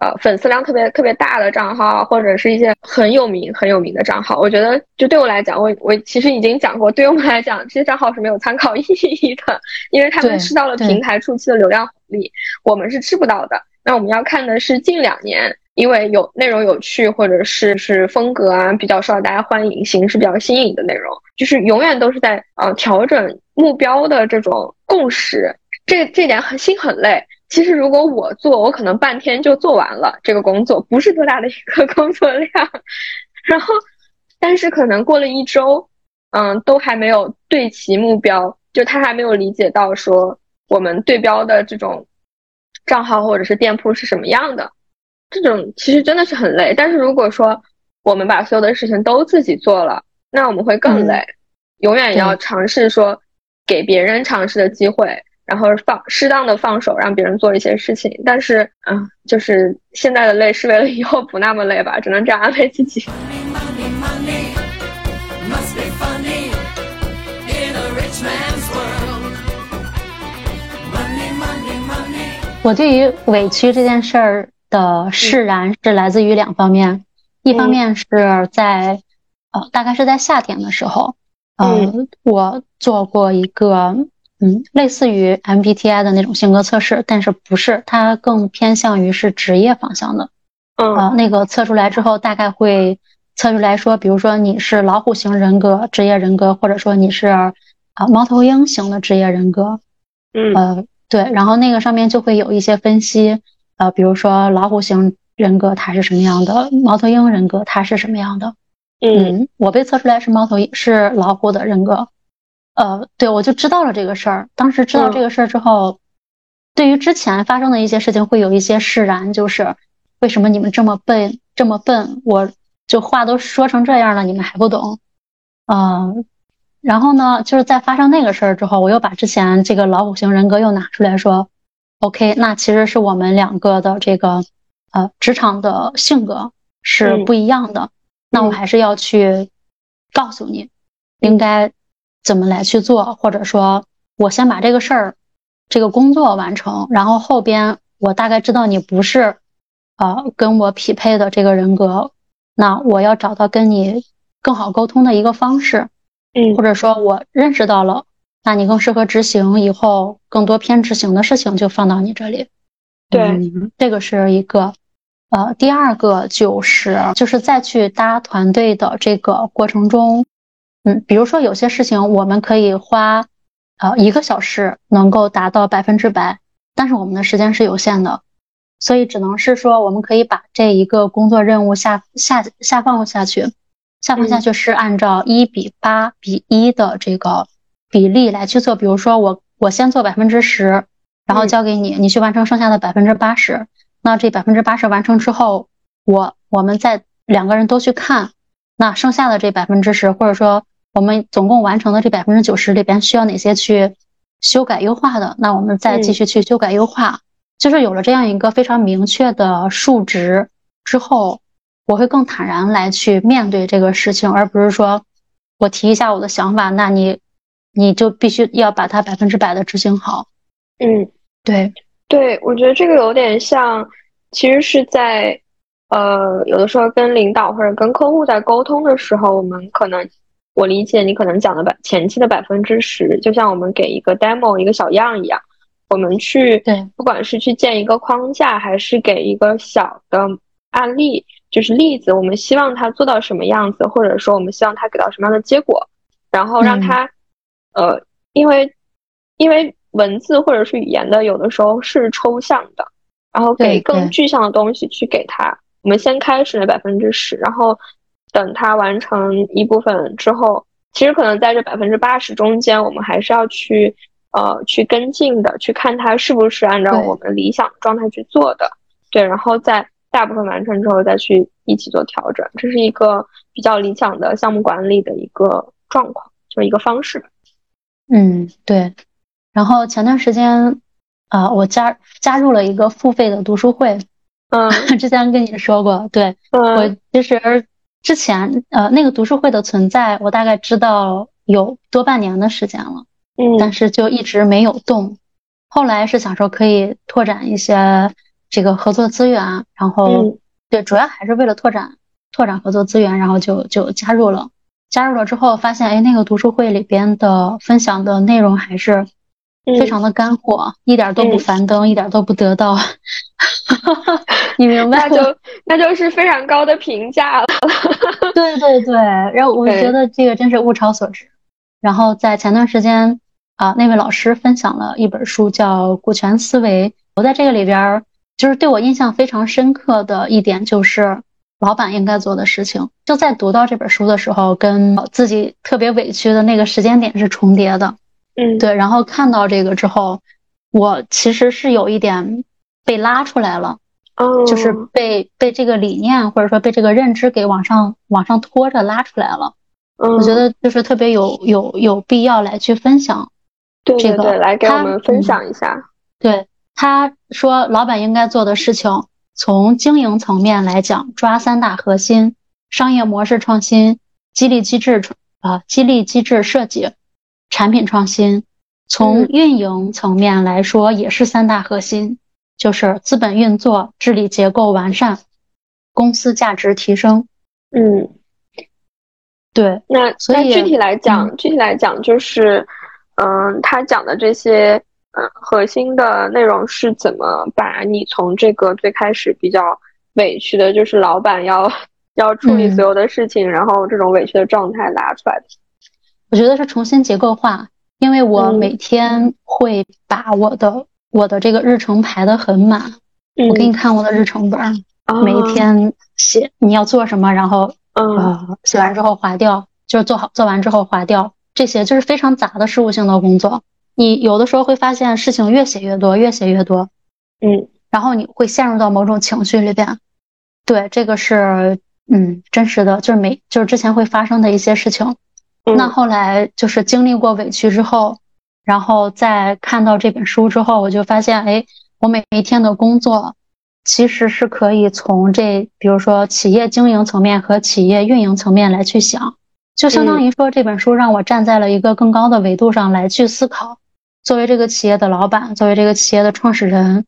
呃，粉丝量特别特别大的账号，或者是一些很有名很有名的账号，我觉得就对我来讲，我我其实已经讲过，对我们来讲，这些账号是没有参考意义的，因为他们吃到了平台初期的流量红利，我们是吃不到的。那我们要看的是近两年，因为有内容有趣，或者是是风格啊比较受到大家欢迎，形式比较新颖的内容，就是永远都是在呃调整目标的这种共识，这这点很心很累。其实，如果我做，我可能半天就做完了这个工作，不是多大的一个 工作量。然后，但是可能过了一周，嗯，都还没有对齐目标，就他还没有理解到说我们对标的这种账号或者是店铺是什么样的。这种其实真的是很累。但是如果说我们把所有的事情都自己做了，那我们会更累。永远要尝试说给别人尝试的机会。然后放适当的放手，让别人做一些事情。但是，嗯，就是现在的累是为了以后不那么累吧，只能这样安慰自己。我对于委屈这件事儿的释然是来自于两方面，一方面是在呃，大概是在夏天的时候，呃，我做过一个。嗯，类似于 MBTI 的那种性格测试，但是不是，它更偏向于是职业方向的。嗯，那个测出来之后，大概会测出来说，比如说你是老虎型人格职业人格，或者说你是啊猫头鹰型的职业人格。嗯，呃，对，然后那个上面就会有一些分析，呃，比如说老虎型人格它是什么样的，猫头鹰人格它是什么样的。嗯，我被测出来是猫头鹰，是老虎的人格。呃，对，我就知道了这个事儿。当时知道这个事儿之后，对于之前发生的一些事情会有一些释然，就是为什么你们这么笨，这么笨？我就话都说成这样了，你们还不懂？嗯，然后呢，就是在发生那个事儿之后，我又把之前这个老虎型人格又拿出来说，OK，那其实是我们两个的这个呃职场的性格是不一样的。那我还是要去告诉你，应该。怎么来去做，或者说，我先把这个事儿、这个工作完成，然后后边我大概知道你不是，呃，跟我匹配的这个人格，那我要找到跟你更好沟通的一个方式，嗯，或者说我认识到了，那你更适合执行，以后更多偏执行的事情就放到你这里，对，这个是一个，呃，第二个就是就是再去搭团队的这个过程中。嗯，比如说有些事情我们可以花，呃，一个小时能够达到百分之百，但是我们的时间是有限的，所以只能是说我们可以把这一个工作任务下下下放下去，下放下去是按照一比八比一的这个比例来去做。比如说我我先做百分之十，然后交给你，你去完成剩下的百分之八十。那这百分之八十完成之后，我我们再两个人都去看，那剩下的这百分之十，或者说。我们总共完成的这百分之九十里边需要哪些去修改优化的？那我们再继续去修改优化。就是有了这样一个非常明确的数值之后，我会更坦然来去面对这个事情，而不是说我提一下我的想法，那你你就必须要把它百分之百的执行好。嗯，对。对，我觉得这个有点像，其实是在呃，有的时候跟领导或者跟客户在沟通的时候，我们可能我理解你可能讲的百前期的百分之十，就像我们给一个 demo 一个小样一样，我们去对，不管是去建一个框架，还是给一个小的案例，就是例子，我们希望他做到什么样子，或者说我们希望他给到什么样的结果，然后让他呃，因为因为。文字或者是语言的，有的时候是抽象的，然后给更具象的东西去给他。我们先开始那百分之十，然后等他完成一部分之后，其实可能在这百分之八十中间，我们还是要去呃去跟进的，去看他是不是按照我们理想状态去做的。对，然后在大部分完成之后再去一起做调整，这是一个比较理想的项目管理的一个状况，就是一个方式。嗯，对。然后前段时间，啊，我加加入了一个付费的读书会，嗯，之前跟你说过，对我其实之前呃那个读书会的存在，我大概知道有多半年的时间了，嗯，但是就一直没有动。后来是想说可以拓展一些这个合作资源，然后对，主要还是为了拓展拓展合作资源，然后就就加入了。加入了之后发现，哎，那个读书会里边的分享的内容还是。非常的干货，一点都不樊登，一点都不得到。你明白？那就那就是非常高的评价了。对对对，然后我觉得这个真是物超所值。然后在前段时间啊，那位老师分享了一本书，叫《股权思维》。我在这个里边，就是对我印象非常深刻的一点，就是老板应该做的事情。就在读到这本书的时候，跟自己特别委屈的那个时间点是重叠的。嗯，对，然后看到这个之后，我其实是有一点被拉出来了，哦，就是被被这个理念或者说被这个认知给往上往上拖着拉出来了。嗯，我觉得就是特别有有有必要来去分享，这个来给我们分享一下。对，他说老板应该做的事情，从经营层面来讲，抓三大核心：商业模式创新、激励机制啊、激励机制设计。产品创新，从运营层面来说也是三大核心，就是资本运作、治理结构完善、公司价值提升。嗯，对。那那具体来讲，具体来讲就是，嗯，他讲的这些，嗯，核心的内容是怎么把你从这个最开始比较委屈的，就是老板要 要处理所有的事情，然后这种委屈的状态拉出来的。我觉得是重新结构化，因为我每天会把我的我的这个日程排得很满。我给你看我的日程本，每一天写你要做什么，然后呃写完之后划掉，就是做好做完之后划掉，这些就是非常杂的事务性的工作。你有的时候会发现事情越写越多，越写越多，嗯，然后你会陷入到某种情绪里边。对，这个是嗯真实的，就是每就是之前会发生的一些事情。那后来就是经历过委屈之后，然后再看到这本书之后，我就发现，哎，我每一天的工作其实是可以从这，比如说企业经营层面和企业运营层面来去想，就相当于说这本书让我站在了一个更高的维度上来去思考。作为这个企业的老板，作为这个企业的创始人，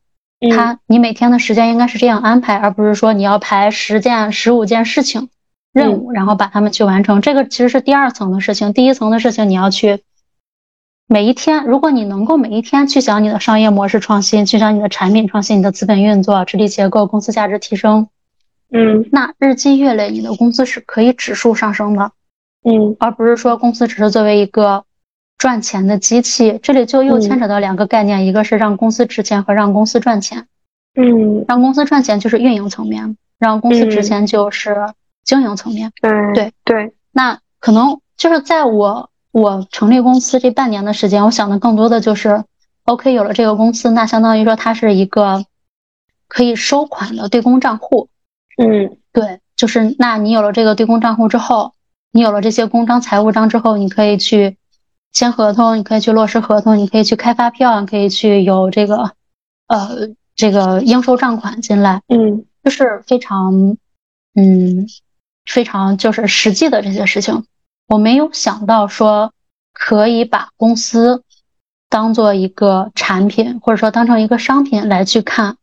他你每天的时间应该是这样安排，而不是说你要排十件、十五件事情。任务，然后把他们去完成。这个其实是第二层的事情。第一层的事情，你要去每一天，如果你能够每一天去想你的商业模式创新，去想你的产品创新、你的资本运作、治理结构、公司价值提升，嗯，那日积月累，你的公司是可以指数上升的，嗯，而不是说公司只是作为一个赚钱的机器。这里就又牵扯到两个概念，一个是让公司值钱和让公司赚钱。嗯，让公司赚钱就是运营层面，让公司值钱就是。经营层面，对对。对，那可能就是在我我成立公司这半年的时间，我想的更多的就是，OK，有了这个公司，那相当于说它是一个可以收款的对公账户，嗯，对，就是那你有了这个对公账户之后，你有了这些公章、财务章之后，你可以去签合同，你可以去落实合同，你可以去开发票，你可以去有这个呃这个应收账款进来，嗯，就是非常嗯。非常就是实际的这些事情，我没有想到说可以把公司当做一个产品，或者说当成一个商品来去看，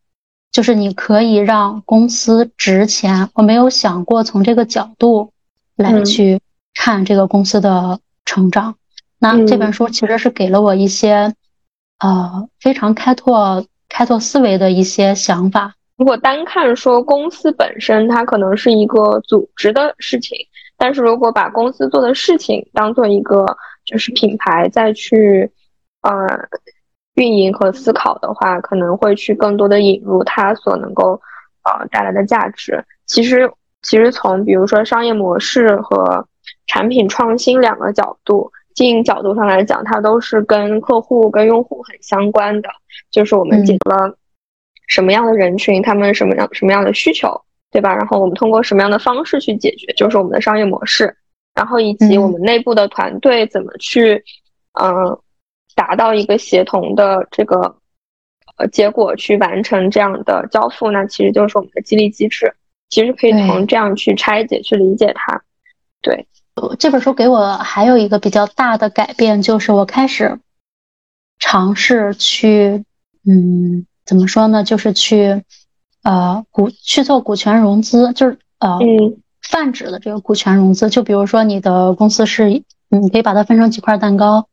就是你可以让公司值钱。我没有想过从这个角度来去看这个公司的成长。那这本书其实是给了我一些呃非常开拓开拓思维的一些想法。如果单看说公司本身，它可能是一个组织的事情，但是如果把公司做的事情当做一个就是品牌再去呃运营和思考的话，可能会去更多的引入它所能够呃带来的价值。其实其实从比如说商业模式和产品创新两个角度，经营角度上来讲，它都是跟客户跟用户很相关的，就是我们解决了。什么样的人群，他们什么样什么样的需求，对吧？然后我们通过什么样的方式去解决，就是我们的商业模式。然后以及我们内部的团队怎么去，嗯，达到一个协同的这个呃结果，去完成这样的交付，那其实就是我们的激励机制。其实可以从这样去拆解、去理解它。对，这本书给我还有一个比较大的改变，就是我开始尝试去，嗯。怎么说呢？就是去，呃，股去做股权融资，就是呃，泛指的这个股权融资。就比如说你的公司是，你可以把它分成几块蛋糕，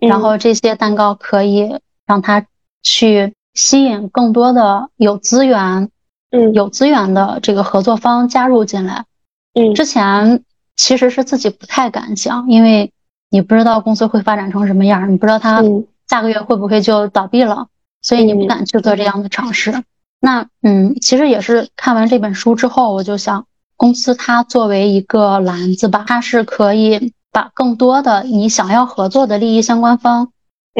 然后这些蛋糕可以让它去吸引更多的有资源，嗯，有资源的这个合作方加入进来。嗯，之前其实是自己不太敢想，因为你不知道公司会发展成什么样，你不知道它下个月会不会就倒闭了。所以你不敢去做这样的尝试。那嗯，其实也是看完这本书之后，我就想，公司它作为一个篮子吧，它是可以把更多的你想要合作的利益相关方，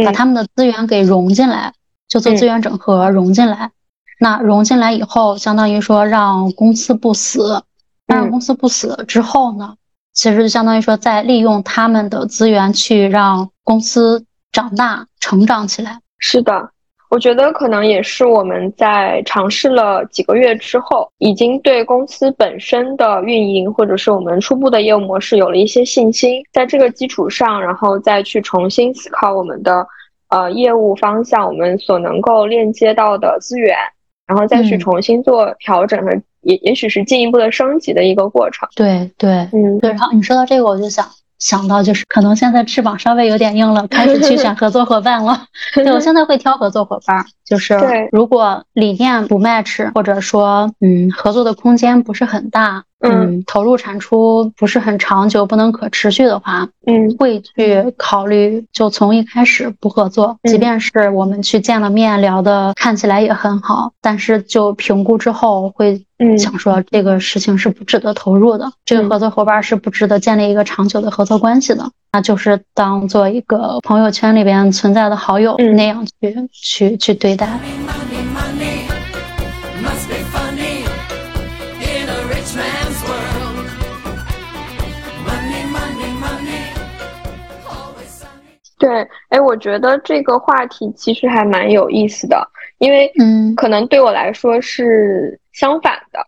把他们的资源给融进来，就做资源整合融进来。那融进来以后，相当于说让公司不死，让公司不死之后呢，其实就相当于说在利用他们的资源去让公司长大成长起来。是的。我觉得可能也是我们在尝试了几个月之后，已经对公司本身的运营或者是我们初步的业务模式有了一些信心，在这个基础上，然后再去重新思考我们的呃业务方向，我们所能够链接到的资源，然后再去重新做调整和也也许是进一步的升级的一个过程。对对，嗯，对。然后你说到这个，我就想。想到就是可能现在翅膀稍微有点硬了，开始去选合作伙伴了。对我现在会挑合作伙伴，就是如果理念不 match，或者说嗯合作的空间不是很大。嗯，投入产出不是很长久，不能可持续的话，嗯，会去考虑就从一开始不合作，即便是我们去见了面聊的看起来也很好，但是就评估之后会想说这个事情是不值得投入的，这个合作伙伴是不值得建立一个长久的合作关系的，那就是当做一个朋友圈里边存在的好友那样去去去对待。对，哎，我觉得这个话题其实还蛮有意思的，因为，嗯，可能对我来说是相反的，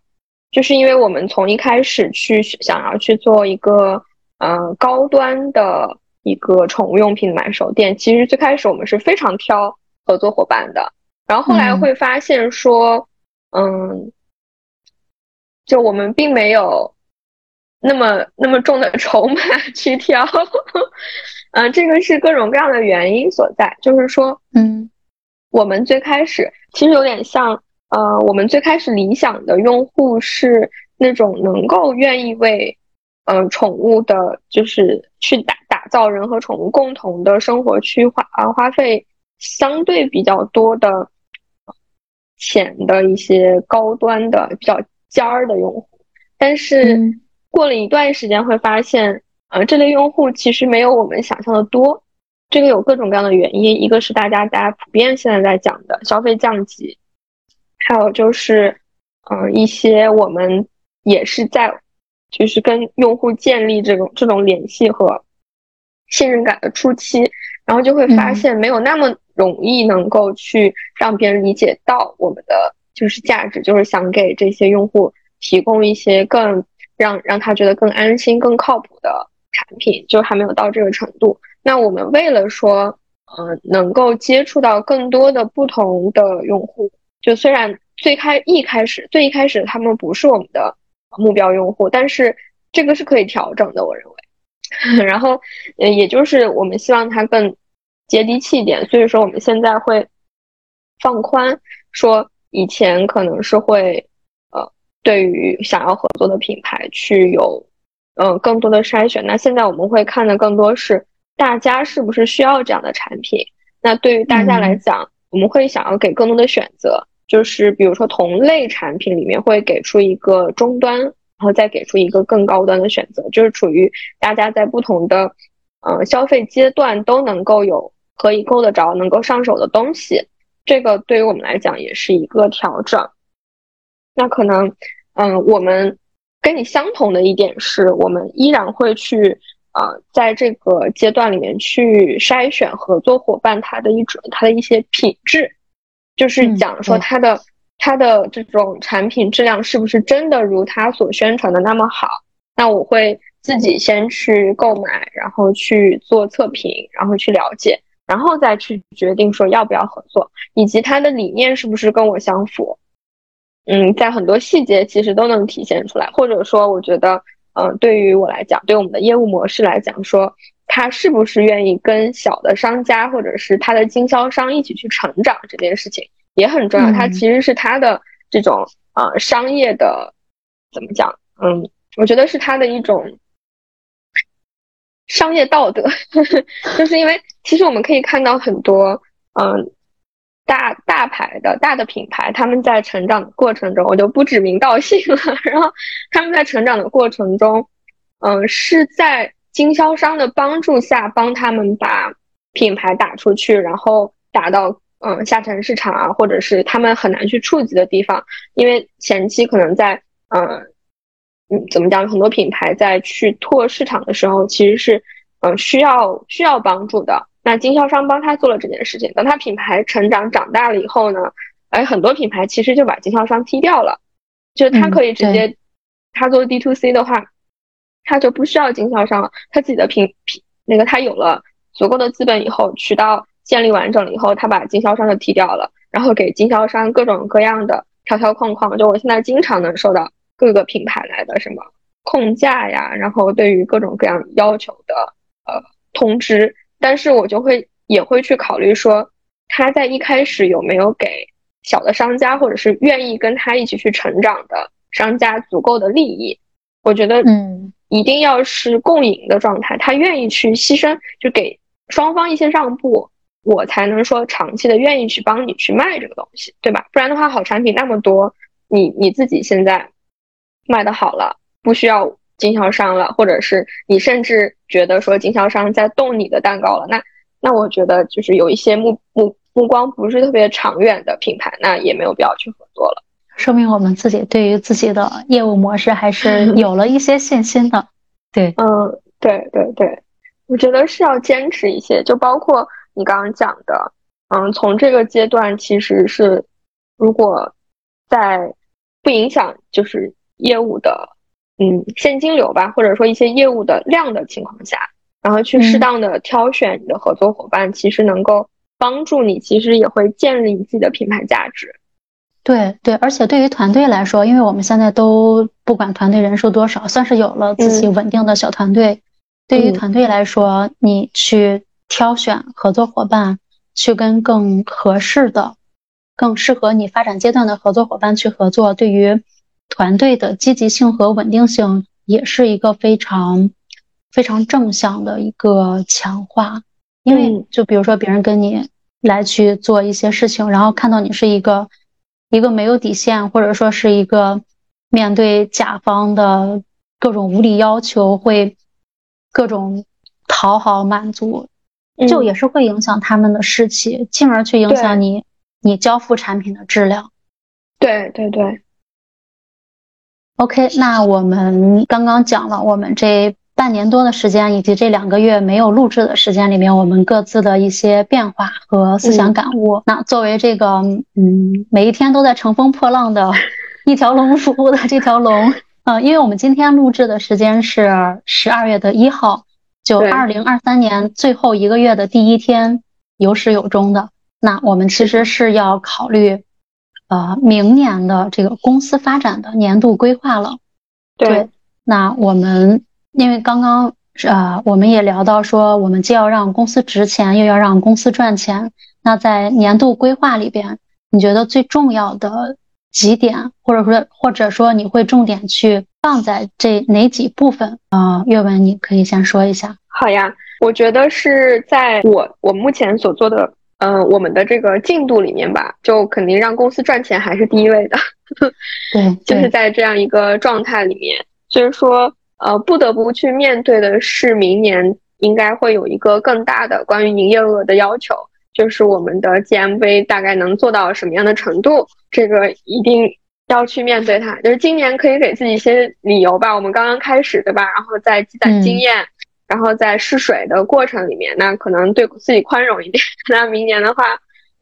就是因为我们从一开始去想要去做一个，呃，高端的一个宠物用品的买手店，其实最开始我们是非常挑合作伙伴的，然后后来会发现说，嗯，就我们并没有那么那么重的筹码去挑。嗯，这个是各种各样的原因所在，就是说，嗯，我们最开始其实有点像，呃，我们最开始理想的用户是那种能够愿意为，嗯，宠物的，就是去打打造人和宠物共同的生活区花啊花费相对比较多的钱的一些高端的比较尖儿的用户，但是过了一段时间会发现。呃，这类用户其实没有我们想象的多，这个有各种各样的原因，一个是大家大家普遍现在在讲的消费降级，还有就是，嗯，一些我们也是在，就是跟用户建立这种这种联系和信任感的初期，然后就会发现没有那么容易能够去让别人理解到我们的就是价值，就是想给这些用户提供一些更让让他觉得更安心、更靠谱的。产品就还没有到这个程度。那我们为了说，呃，能够接触到更多的不同的用户。就虽然最开一开始最一开始他们不是我们的目标用户，但是这个是可以调整的，我认为。然后，呃，也就是我们希望它更接地气一点，所以说我们现在会放宽，说以前可能是会，呃，对于想要合作的品牌去有，嗯，更多的筛选。那现在我们会看的更多是大家是不是需要这样的产品。那对于大家来讲，我们会想要给更多的选择，就是比如说同类产品里面会给出一个终端。然后再给出一个更高端的选择，就是处于大家在不同的，呃，消费阶段都能够有可以够得着、能够上手的东西。这个对于我们来讲也是一个调整。那可能，嗯，我们跟你相同的一点是，我们依然会去，呃，在这个阶段里面去筛选合作伙伴他的一种他的一些品质，就是讲说他的。他的这种产品质量是不是真的如他所宣传的那么好？那我会自己先去购买，然后去做测评，然后去了解，然后再去决定说要不要合作，以及他的理念是不是跟我相符。嗯，在很多细节其实都能体现出来，或者说我觉得，嗯，对于我来讲，对我们的业务模式来讲，说他是不是愿意跟小的商家或者是他的经销商一起去成长这件事情。也很重要，它其实是他的这种呃商业的怎么讲？嗯，我觉得是他的一种商业道德，就是因为其实我们可以看到很多嗯大大牌的大的品牌，他们在成长的过程中，我就不指名道姓了。然后他们在成长的过程中，嗯，是在经销商的帮助下帮他们把品牌打出去，然后打到。嗯，下沉市场啊，或者是他们很难去触及的地方，因为前期可能在嗯嗯怎么讲，很多品牌在去拓市场的时候，其实是嗯需要需要帮助的。那经销商帮他做了这件事情，等他品牌成长长大了以后呢，哎，很多品牌其实就把经销商踢掉了，就他可以直接他做 D to C 的话，他就不需要经销商了，他自己的品品那个他有了足够的资本以后，渠道。建立完整了以后，他把经销商就踢掉了，然后给经销商各种各样的条条框框。就我现在经常能收到各个品牌来的什么控价呀，然后对于各种各样要求的呃通知，但是我就会也会去考虑说，他在一开始有没有给小的商家或者是愿意跟他一起去成长的商家足够的利益？我觉得，嗯，一定要是共赢的状态，他愿意去牺牲，就给双方一些让步。我才能说长期的愿意去帮你去卖这个东西，对吧？不然的话，好产品那么多，你你自己现在卖的好了，不需要经销商了，或者是你甚至觉得说经销商在动你的蛋糕了，那那我觉得就是有一些目目目光不是特别长远的品牌，那也没有必要去合作了。说明我们自己对于自己的业务模式还是 有了一些信心的。对，嗯，对对对，我觉得是要坚持一些，就包括。你刚刚讲的，嗯，从这个阶段其实是，如果在不影响就是业务的，嗯，现金流吧，或者说一些业务的量的情况下，然后去适当的挑选你的合作伙伴，其实能够帮助你，其实也会建立你自己的品牌价值。对对，而且对于团队来说，因为我们现在都不管团队人数多少，算是有了自己稳定的小团队。对于团队来说，你去。挑选合作伙伴，去跟更合适的、更适合你发展阶段的合作伙伴去合作，对于团队的积极性和稳定性也是一个非常非常正向的一个强化。因为就比如说别人跟你来去做一些事情，然后看到你是一个一个没有底线，或者说是一个面对甲方的各种无理要求会各种讨好满足。就也是会影响他们的士气，进而去影响你你交付产品的质量。对对对。OK，那我们刚刚讲了我们这半年多的时间，以及这两个月没有录制的时间里面，我们各自的一些变化和思想感悟。那作为这个嗯，每一天都在乘风破浪的 一条龙服务的这条龙，嗯，因为我们今天录制的时间是十二月的一号。就二零二三年最后一个月的第一天，有始有终的。那我们其实是要考虑，呃，明年的这个公司发展的年度规划了。对，那我们因为刚刚呃，我们也聊到说，我们既要让公司值钱，又要让公司赚钱。那在年度规划里边，你觉得最重要的几点，或者说或者说你会重点去放在这哪几部分？啊，岳文，你可以先说一下。好呀，我觉得是在我我目前所做的。嗯，我们的这个进度里面吧，就肯定让公司赚钱还是第一位的。对，就是在这样一个状态里面，所以说，呃，不得不去面对的是，明年应该会有一个更大的关于营业额的要求，就是我们的 GMV 大概能做到什么样的程度，这个一定要去面对它。就是今年可以给自己一些理由吧，我们刚刚开始，对吧？然后再积攒经验。然后在试水的过程里面，那可能对自己宽容一点。那明年的话，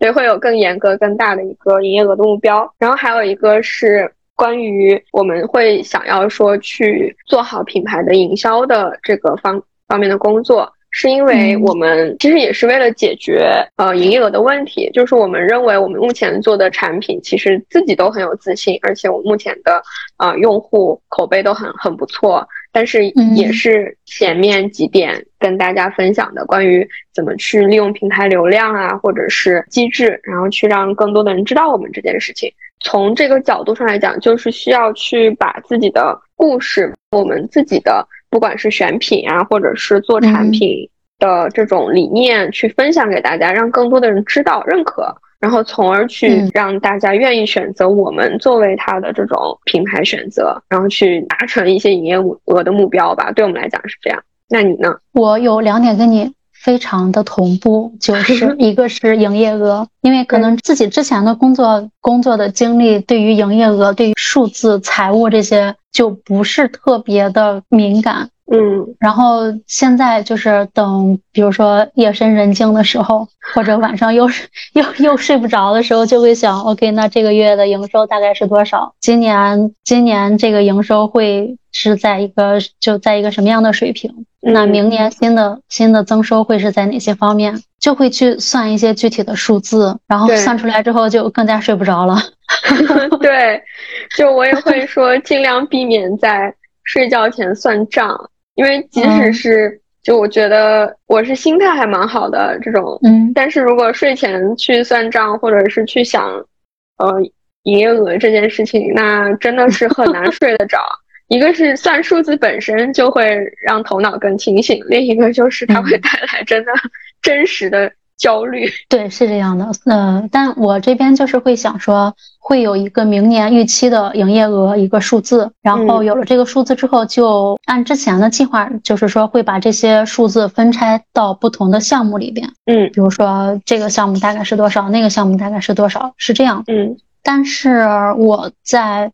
也会有更严格、更大的一个营业额的目标。然后还有一个是关于我们会想要说去做好品牌的营销的这个方方面的工作。是因为我们其实也是为了解决呃营业额的问题，就是我们认为我们目前做的产品其实自己都很有自信，而且我目前的呃用户口碑都很很不错，但是也是前面几点跟大家分享的关于怎么去利用平台流量啊，或者是机制，然后去让更多的人知道我们这件事情。从这个角度上来讲，就是需要去把自己的故事，我们自己的。不管是选品啊，或者是做产品的这种理念，去分享给大家，让更多的人知道、认可，然后从而去让大家愿意选择我们作为他的这种品牌选择，然后去达成一些营业额的目标吧。对我们来讲是这样。那你呢？我有两点跟你非常的同步，就是 一个是营业额，因为可能自己之前的工作工作的经历，对于营业额、对于数字、财务这些。就不是特别的敏感，嗯，然后现在就是等，比如说夜深人静的时候，或者晚上又是 又又睡不着的时候，就会想，OK，那这个月的营收大概是多少？今年今年这个营收会是在一个就在一个什么样的水平？那明年新的新的增收会是在哪些方面？就会去算一些具体的数字，然后算出来之后就更加睡不着了。对，就我也会说尽量避免在睡觉前算账，因为即使是就我觉得我是心态还蛮好的这种，嗯，但是如果睡前去算账或者是去想，呃，营业额这件事情，那真的是很难 睡得着。一个是算数字本身就会让头脑更清醒，另一个就是它会带来真的真实的焦虑。对，是这样的。呃，但我这边就是会想说，会有一个明年预期的营业额一个数字，然后有了这个数字之后，就按之前的计划，就是说会把这些数字分拆到不同的项目里边。嗯，比如说这个项目大概是多少，那个项目大概是多少，是这样。嗯，但是我在。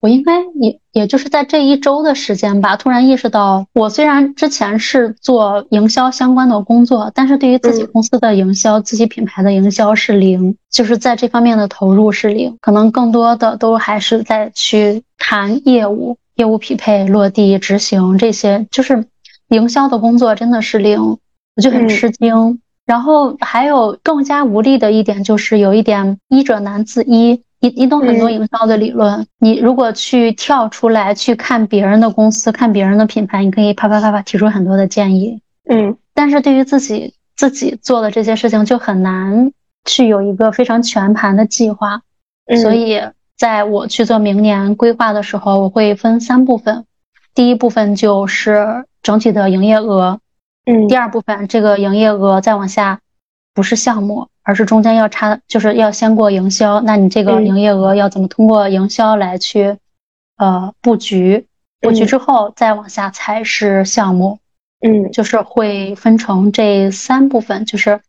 我应该也也就是在这一周的时间吧，突然意识到，我虽然之前是做营销相关的工作，但是对于自己公司的营销、自己品牌的营销是零，就是在这方面的投入是零，可能更多的都还是在去谈业务、业务匹配、落地执行这些，就是营销的工作真的是零，我就很吃惊。然后还有更加无力的一点，就是有一点医者难自医。你你懂很多营销的理论，你如果去跳出来去看别人的公司，看别人的品牌，你可以啪啪啪啪提出很多的建议，嗯，但是对于自己自己做的这些事情就很难去有一个非常全盘的计划，所以在我去做明年规划的时候，我会分三部分，第一部分就是整体的营业额，嗯，第二部分这个营业额再往下不是项目。而是中间要插，就是要先过营销，那你这个营业额要怎么通过营销来去，呃，布局？布局之后再往下才是项目，嗯，就是会分成这三部分，就是。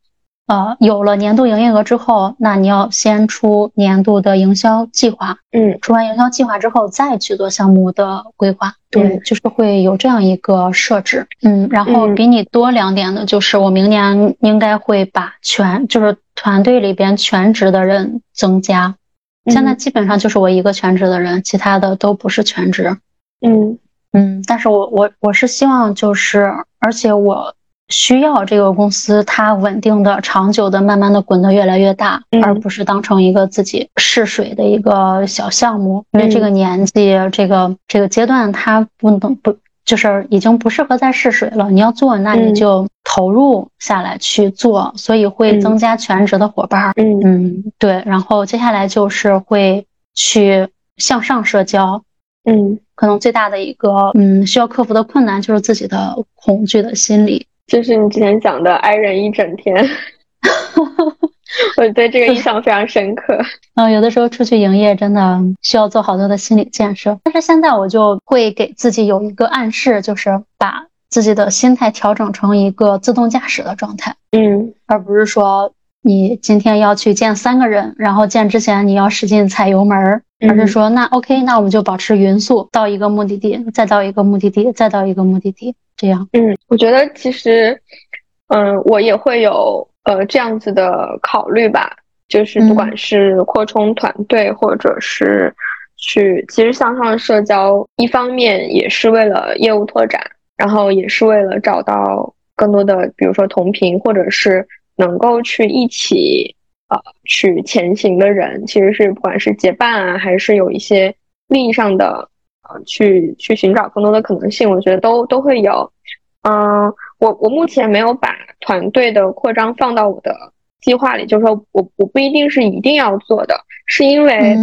呃，有了年度营业额之后，那你要先出年度的营销计划。嗯，出完营销计划之后，再去做项目的规划。对，就是会有这样一个设置。嗯，然后比你多两点的就是，我明年应该会把全就是团队里边全职的人增加。现在基本上就是我一个全职的人，其他的都不是全职。嗯嗯，但是我我我是希望就是，而且我。需要这个公司它稳定的、长久的、慢慢的滚得越来越大，而不是当成一个自己试水的一个小项目。因为这个年纪、这个这个阶段，它不能不就是已经不适合再试水了。你要做，那你就投入下来去做，所以会增加全职的伙伴。嗯嗯，对。然后接下来就是会去向上社交。嗯，可能最大的一个嗯需要克服的困难就是自己的恐惧的心理，就是你之前讲的挨人一整天，我对这个印象非常深刻。嗯，有的时候出去营业真的需要做好多的心理建设，但是现在我就会给自己有一个暗示，就是把自己的心态调整成一个自动驾驶的状态，嗯，而不是说。你今天要去见三个人，然后见之前你要使劲踩油门，而是说那 OK，那我们就保持匀速，到一个目的地，再到一个目的地，再到一个目的地，这样。嗯，我觉得其实，嗯，我也会有呃这样子的考虑吧，就是不管是扩充团队，或者是去，其实向上社交，一方面也是为了业务拓展，然后也是为了找到更多的，比如说同频，或者是。能够去一起呃去前行的人，其实是不管是结伴啊，还是有一些利益上的呃去去寻找更多的可能性，我觉得都都会有。嗯，我我目前没有把团队的扩张放到我的计划里，就是说我我不一定是一定要做的，是因为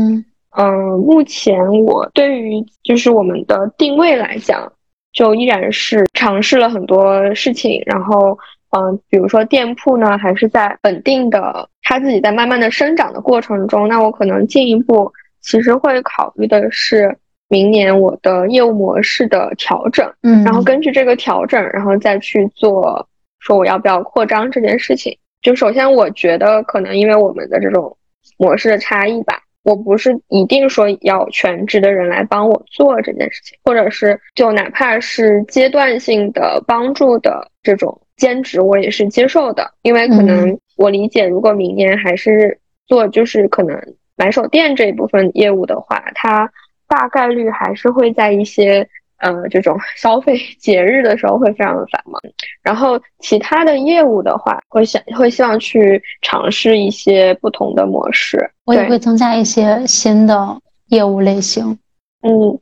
嗯，目前我对于就是我们的定位来讲，就依然是尝试了很多事情，然后。嗯，比如说店铺呢，还是在稳定的，它自己在慢慢的生长的过程中，那我可能进一步其实会考虑的是明年我的业务模式的调整，嗯，然后根据这个调整，然后再去做说我要不要扩张这件事情。就首先我觉得可能因为我们的这种模式的差异吧，我不是一定说要全职的人来帮我做这件事情，或者是就哪怕是阶段性的帮助的这种。兼职我也是接受的，因为可能我理解，如果明年还是做就是可能买手店这一部分业务的话，它大概率还是会在一些呃这种 消费节日的时候会非常的繁忙。然后其他的业务的话，会想会希望去尝试一些不同的模式，我也会增加一些新的业务类型。嗯，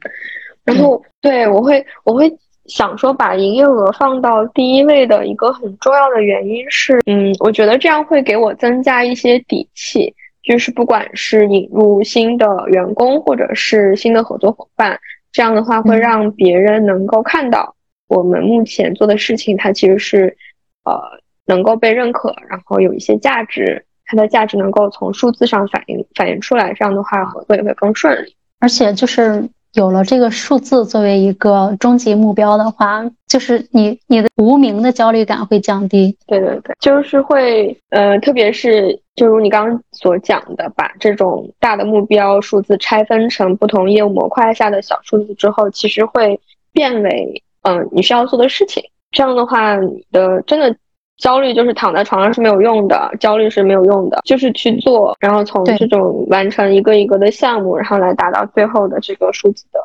然后对我会我会。想说把营业额放到第一位的一个很重要的原因是，嗯，我觉得这样会给我增加一些底气，就是不管是引入新的员工或者是新的合作伙伴，这样的话会让别人能够看到我们目前做的事情，它其实是，呃，能够被认可，然后有一些价值，它的价值能够从数字上反映反映出来，这样的话合作也会更顺利，而且就是。有了这个数字作为一个终极目标的话，就是你你的无名的焦虑感会降低。对对对，就是会呃，特别是就如你刚刚所讲的，把这种大的目标数字拆分成不同业务模块下的小数字之后，其实会变为嗯你需要做的事情。这样的话，你的真的。焦虑就是躺在床上是没有用的，焦虑是没有用的，就是去做，然后从这种完成一个一个的项目，然后来达到最后的这个数字的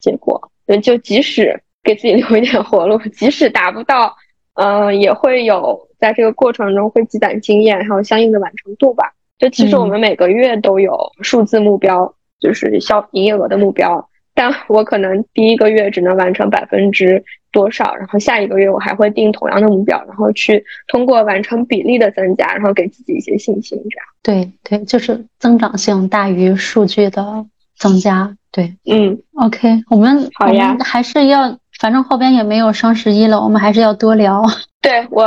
结果。对，就即使给自己留一点活路，即使达不到，嗯，也会有在这个过程中会积攒经验，还有相应的完成度吧。就其实我们每个月都有数字目标，就是销营业额的目标。但 我可能第一个月只能完成百分之多少，然后下一个月我还会定同样的目标，然后去通过完成比例的增加，然后给自己一些信心，这样。对对，就是增长性大于数据的增加。对，嗯，OK，我们好呀，还是要，反正后边也没有双十一了，我们还是要多聊。对我，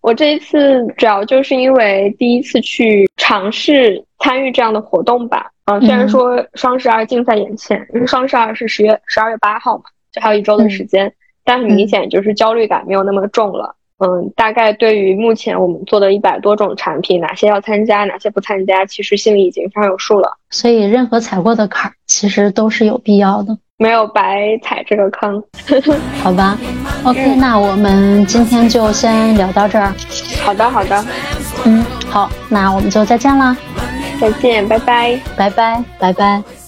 我这一次主要就是因为第一次去尝试参与这样的活动吧。嗯，虽然说双十二近在眼前，因为双十二是十月十二月八号嘛，就还有一周的时间，但很明显就是焦虑感没有那么重了。嗯，大概对于目前我们做的一百多种产品，哪些要参加，哪些不参加，其实心里已经非常有数了。所以任何踩过的坎儿，其实都是有必要的，没有白踩这个坑。好吧，OK，那我们今天就先聊到这儿。好的，好的。嗯，好，那我们就再见啦。再见，拜拜，拜拜，拜拜。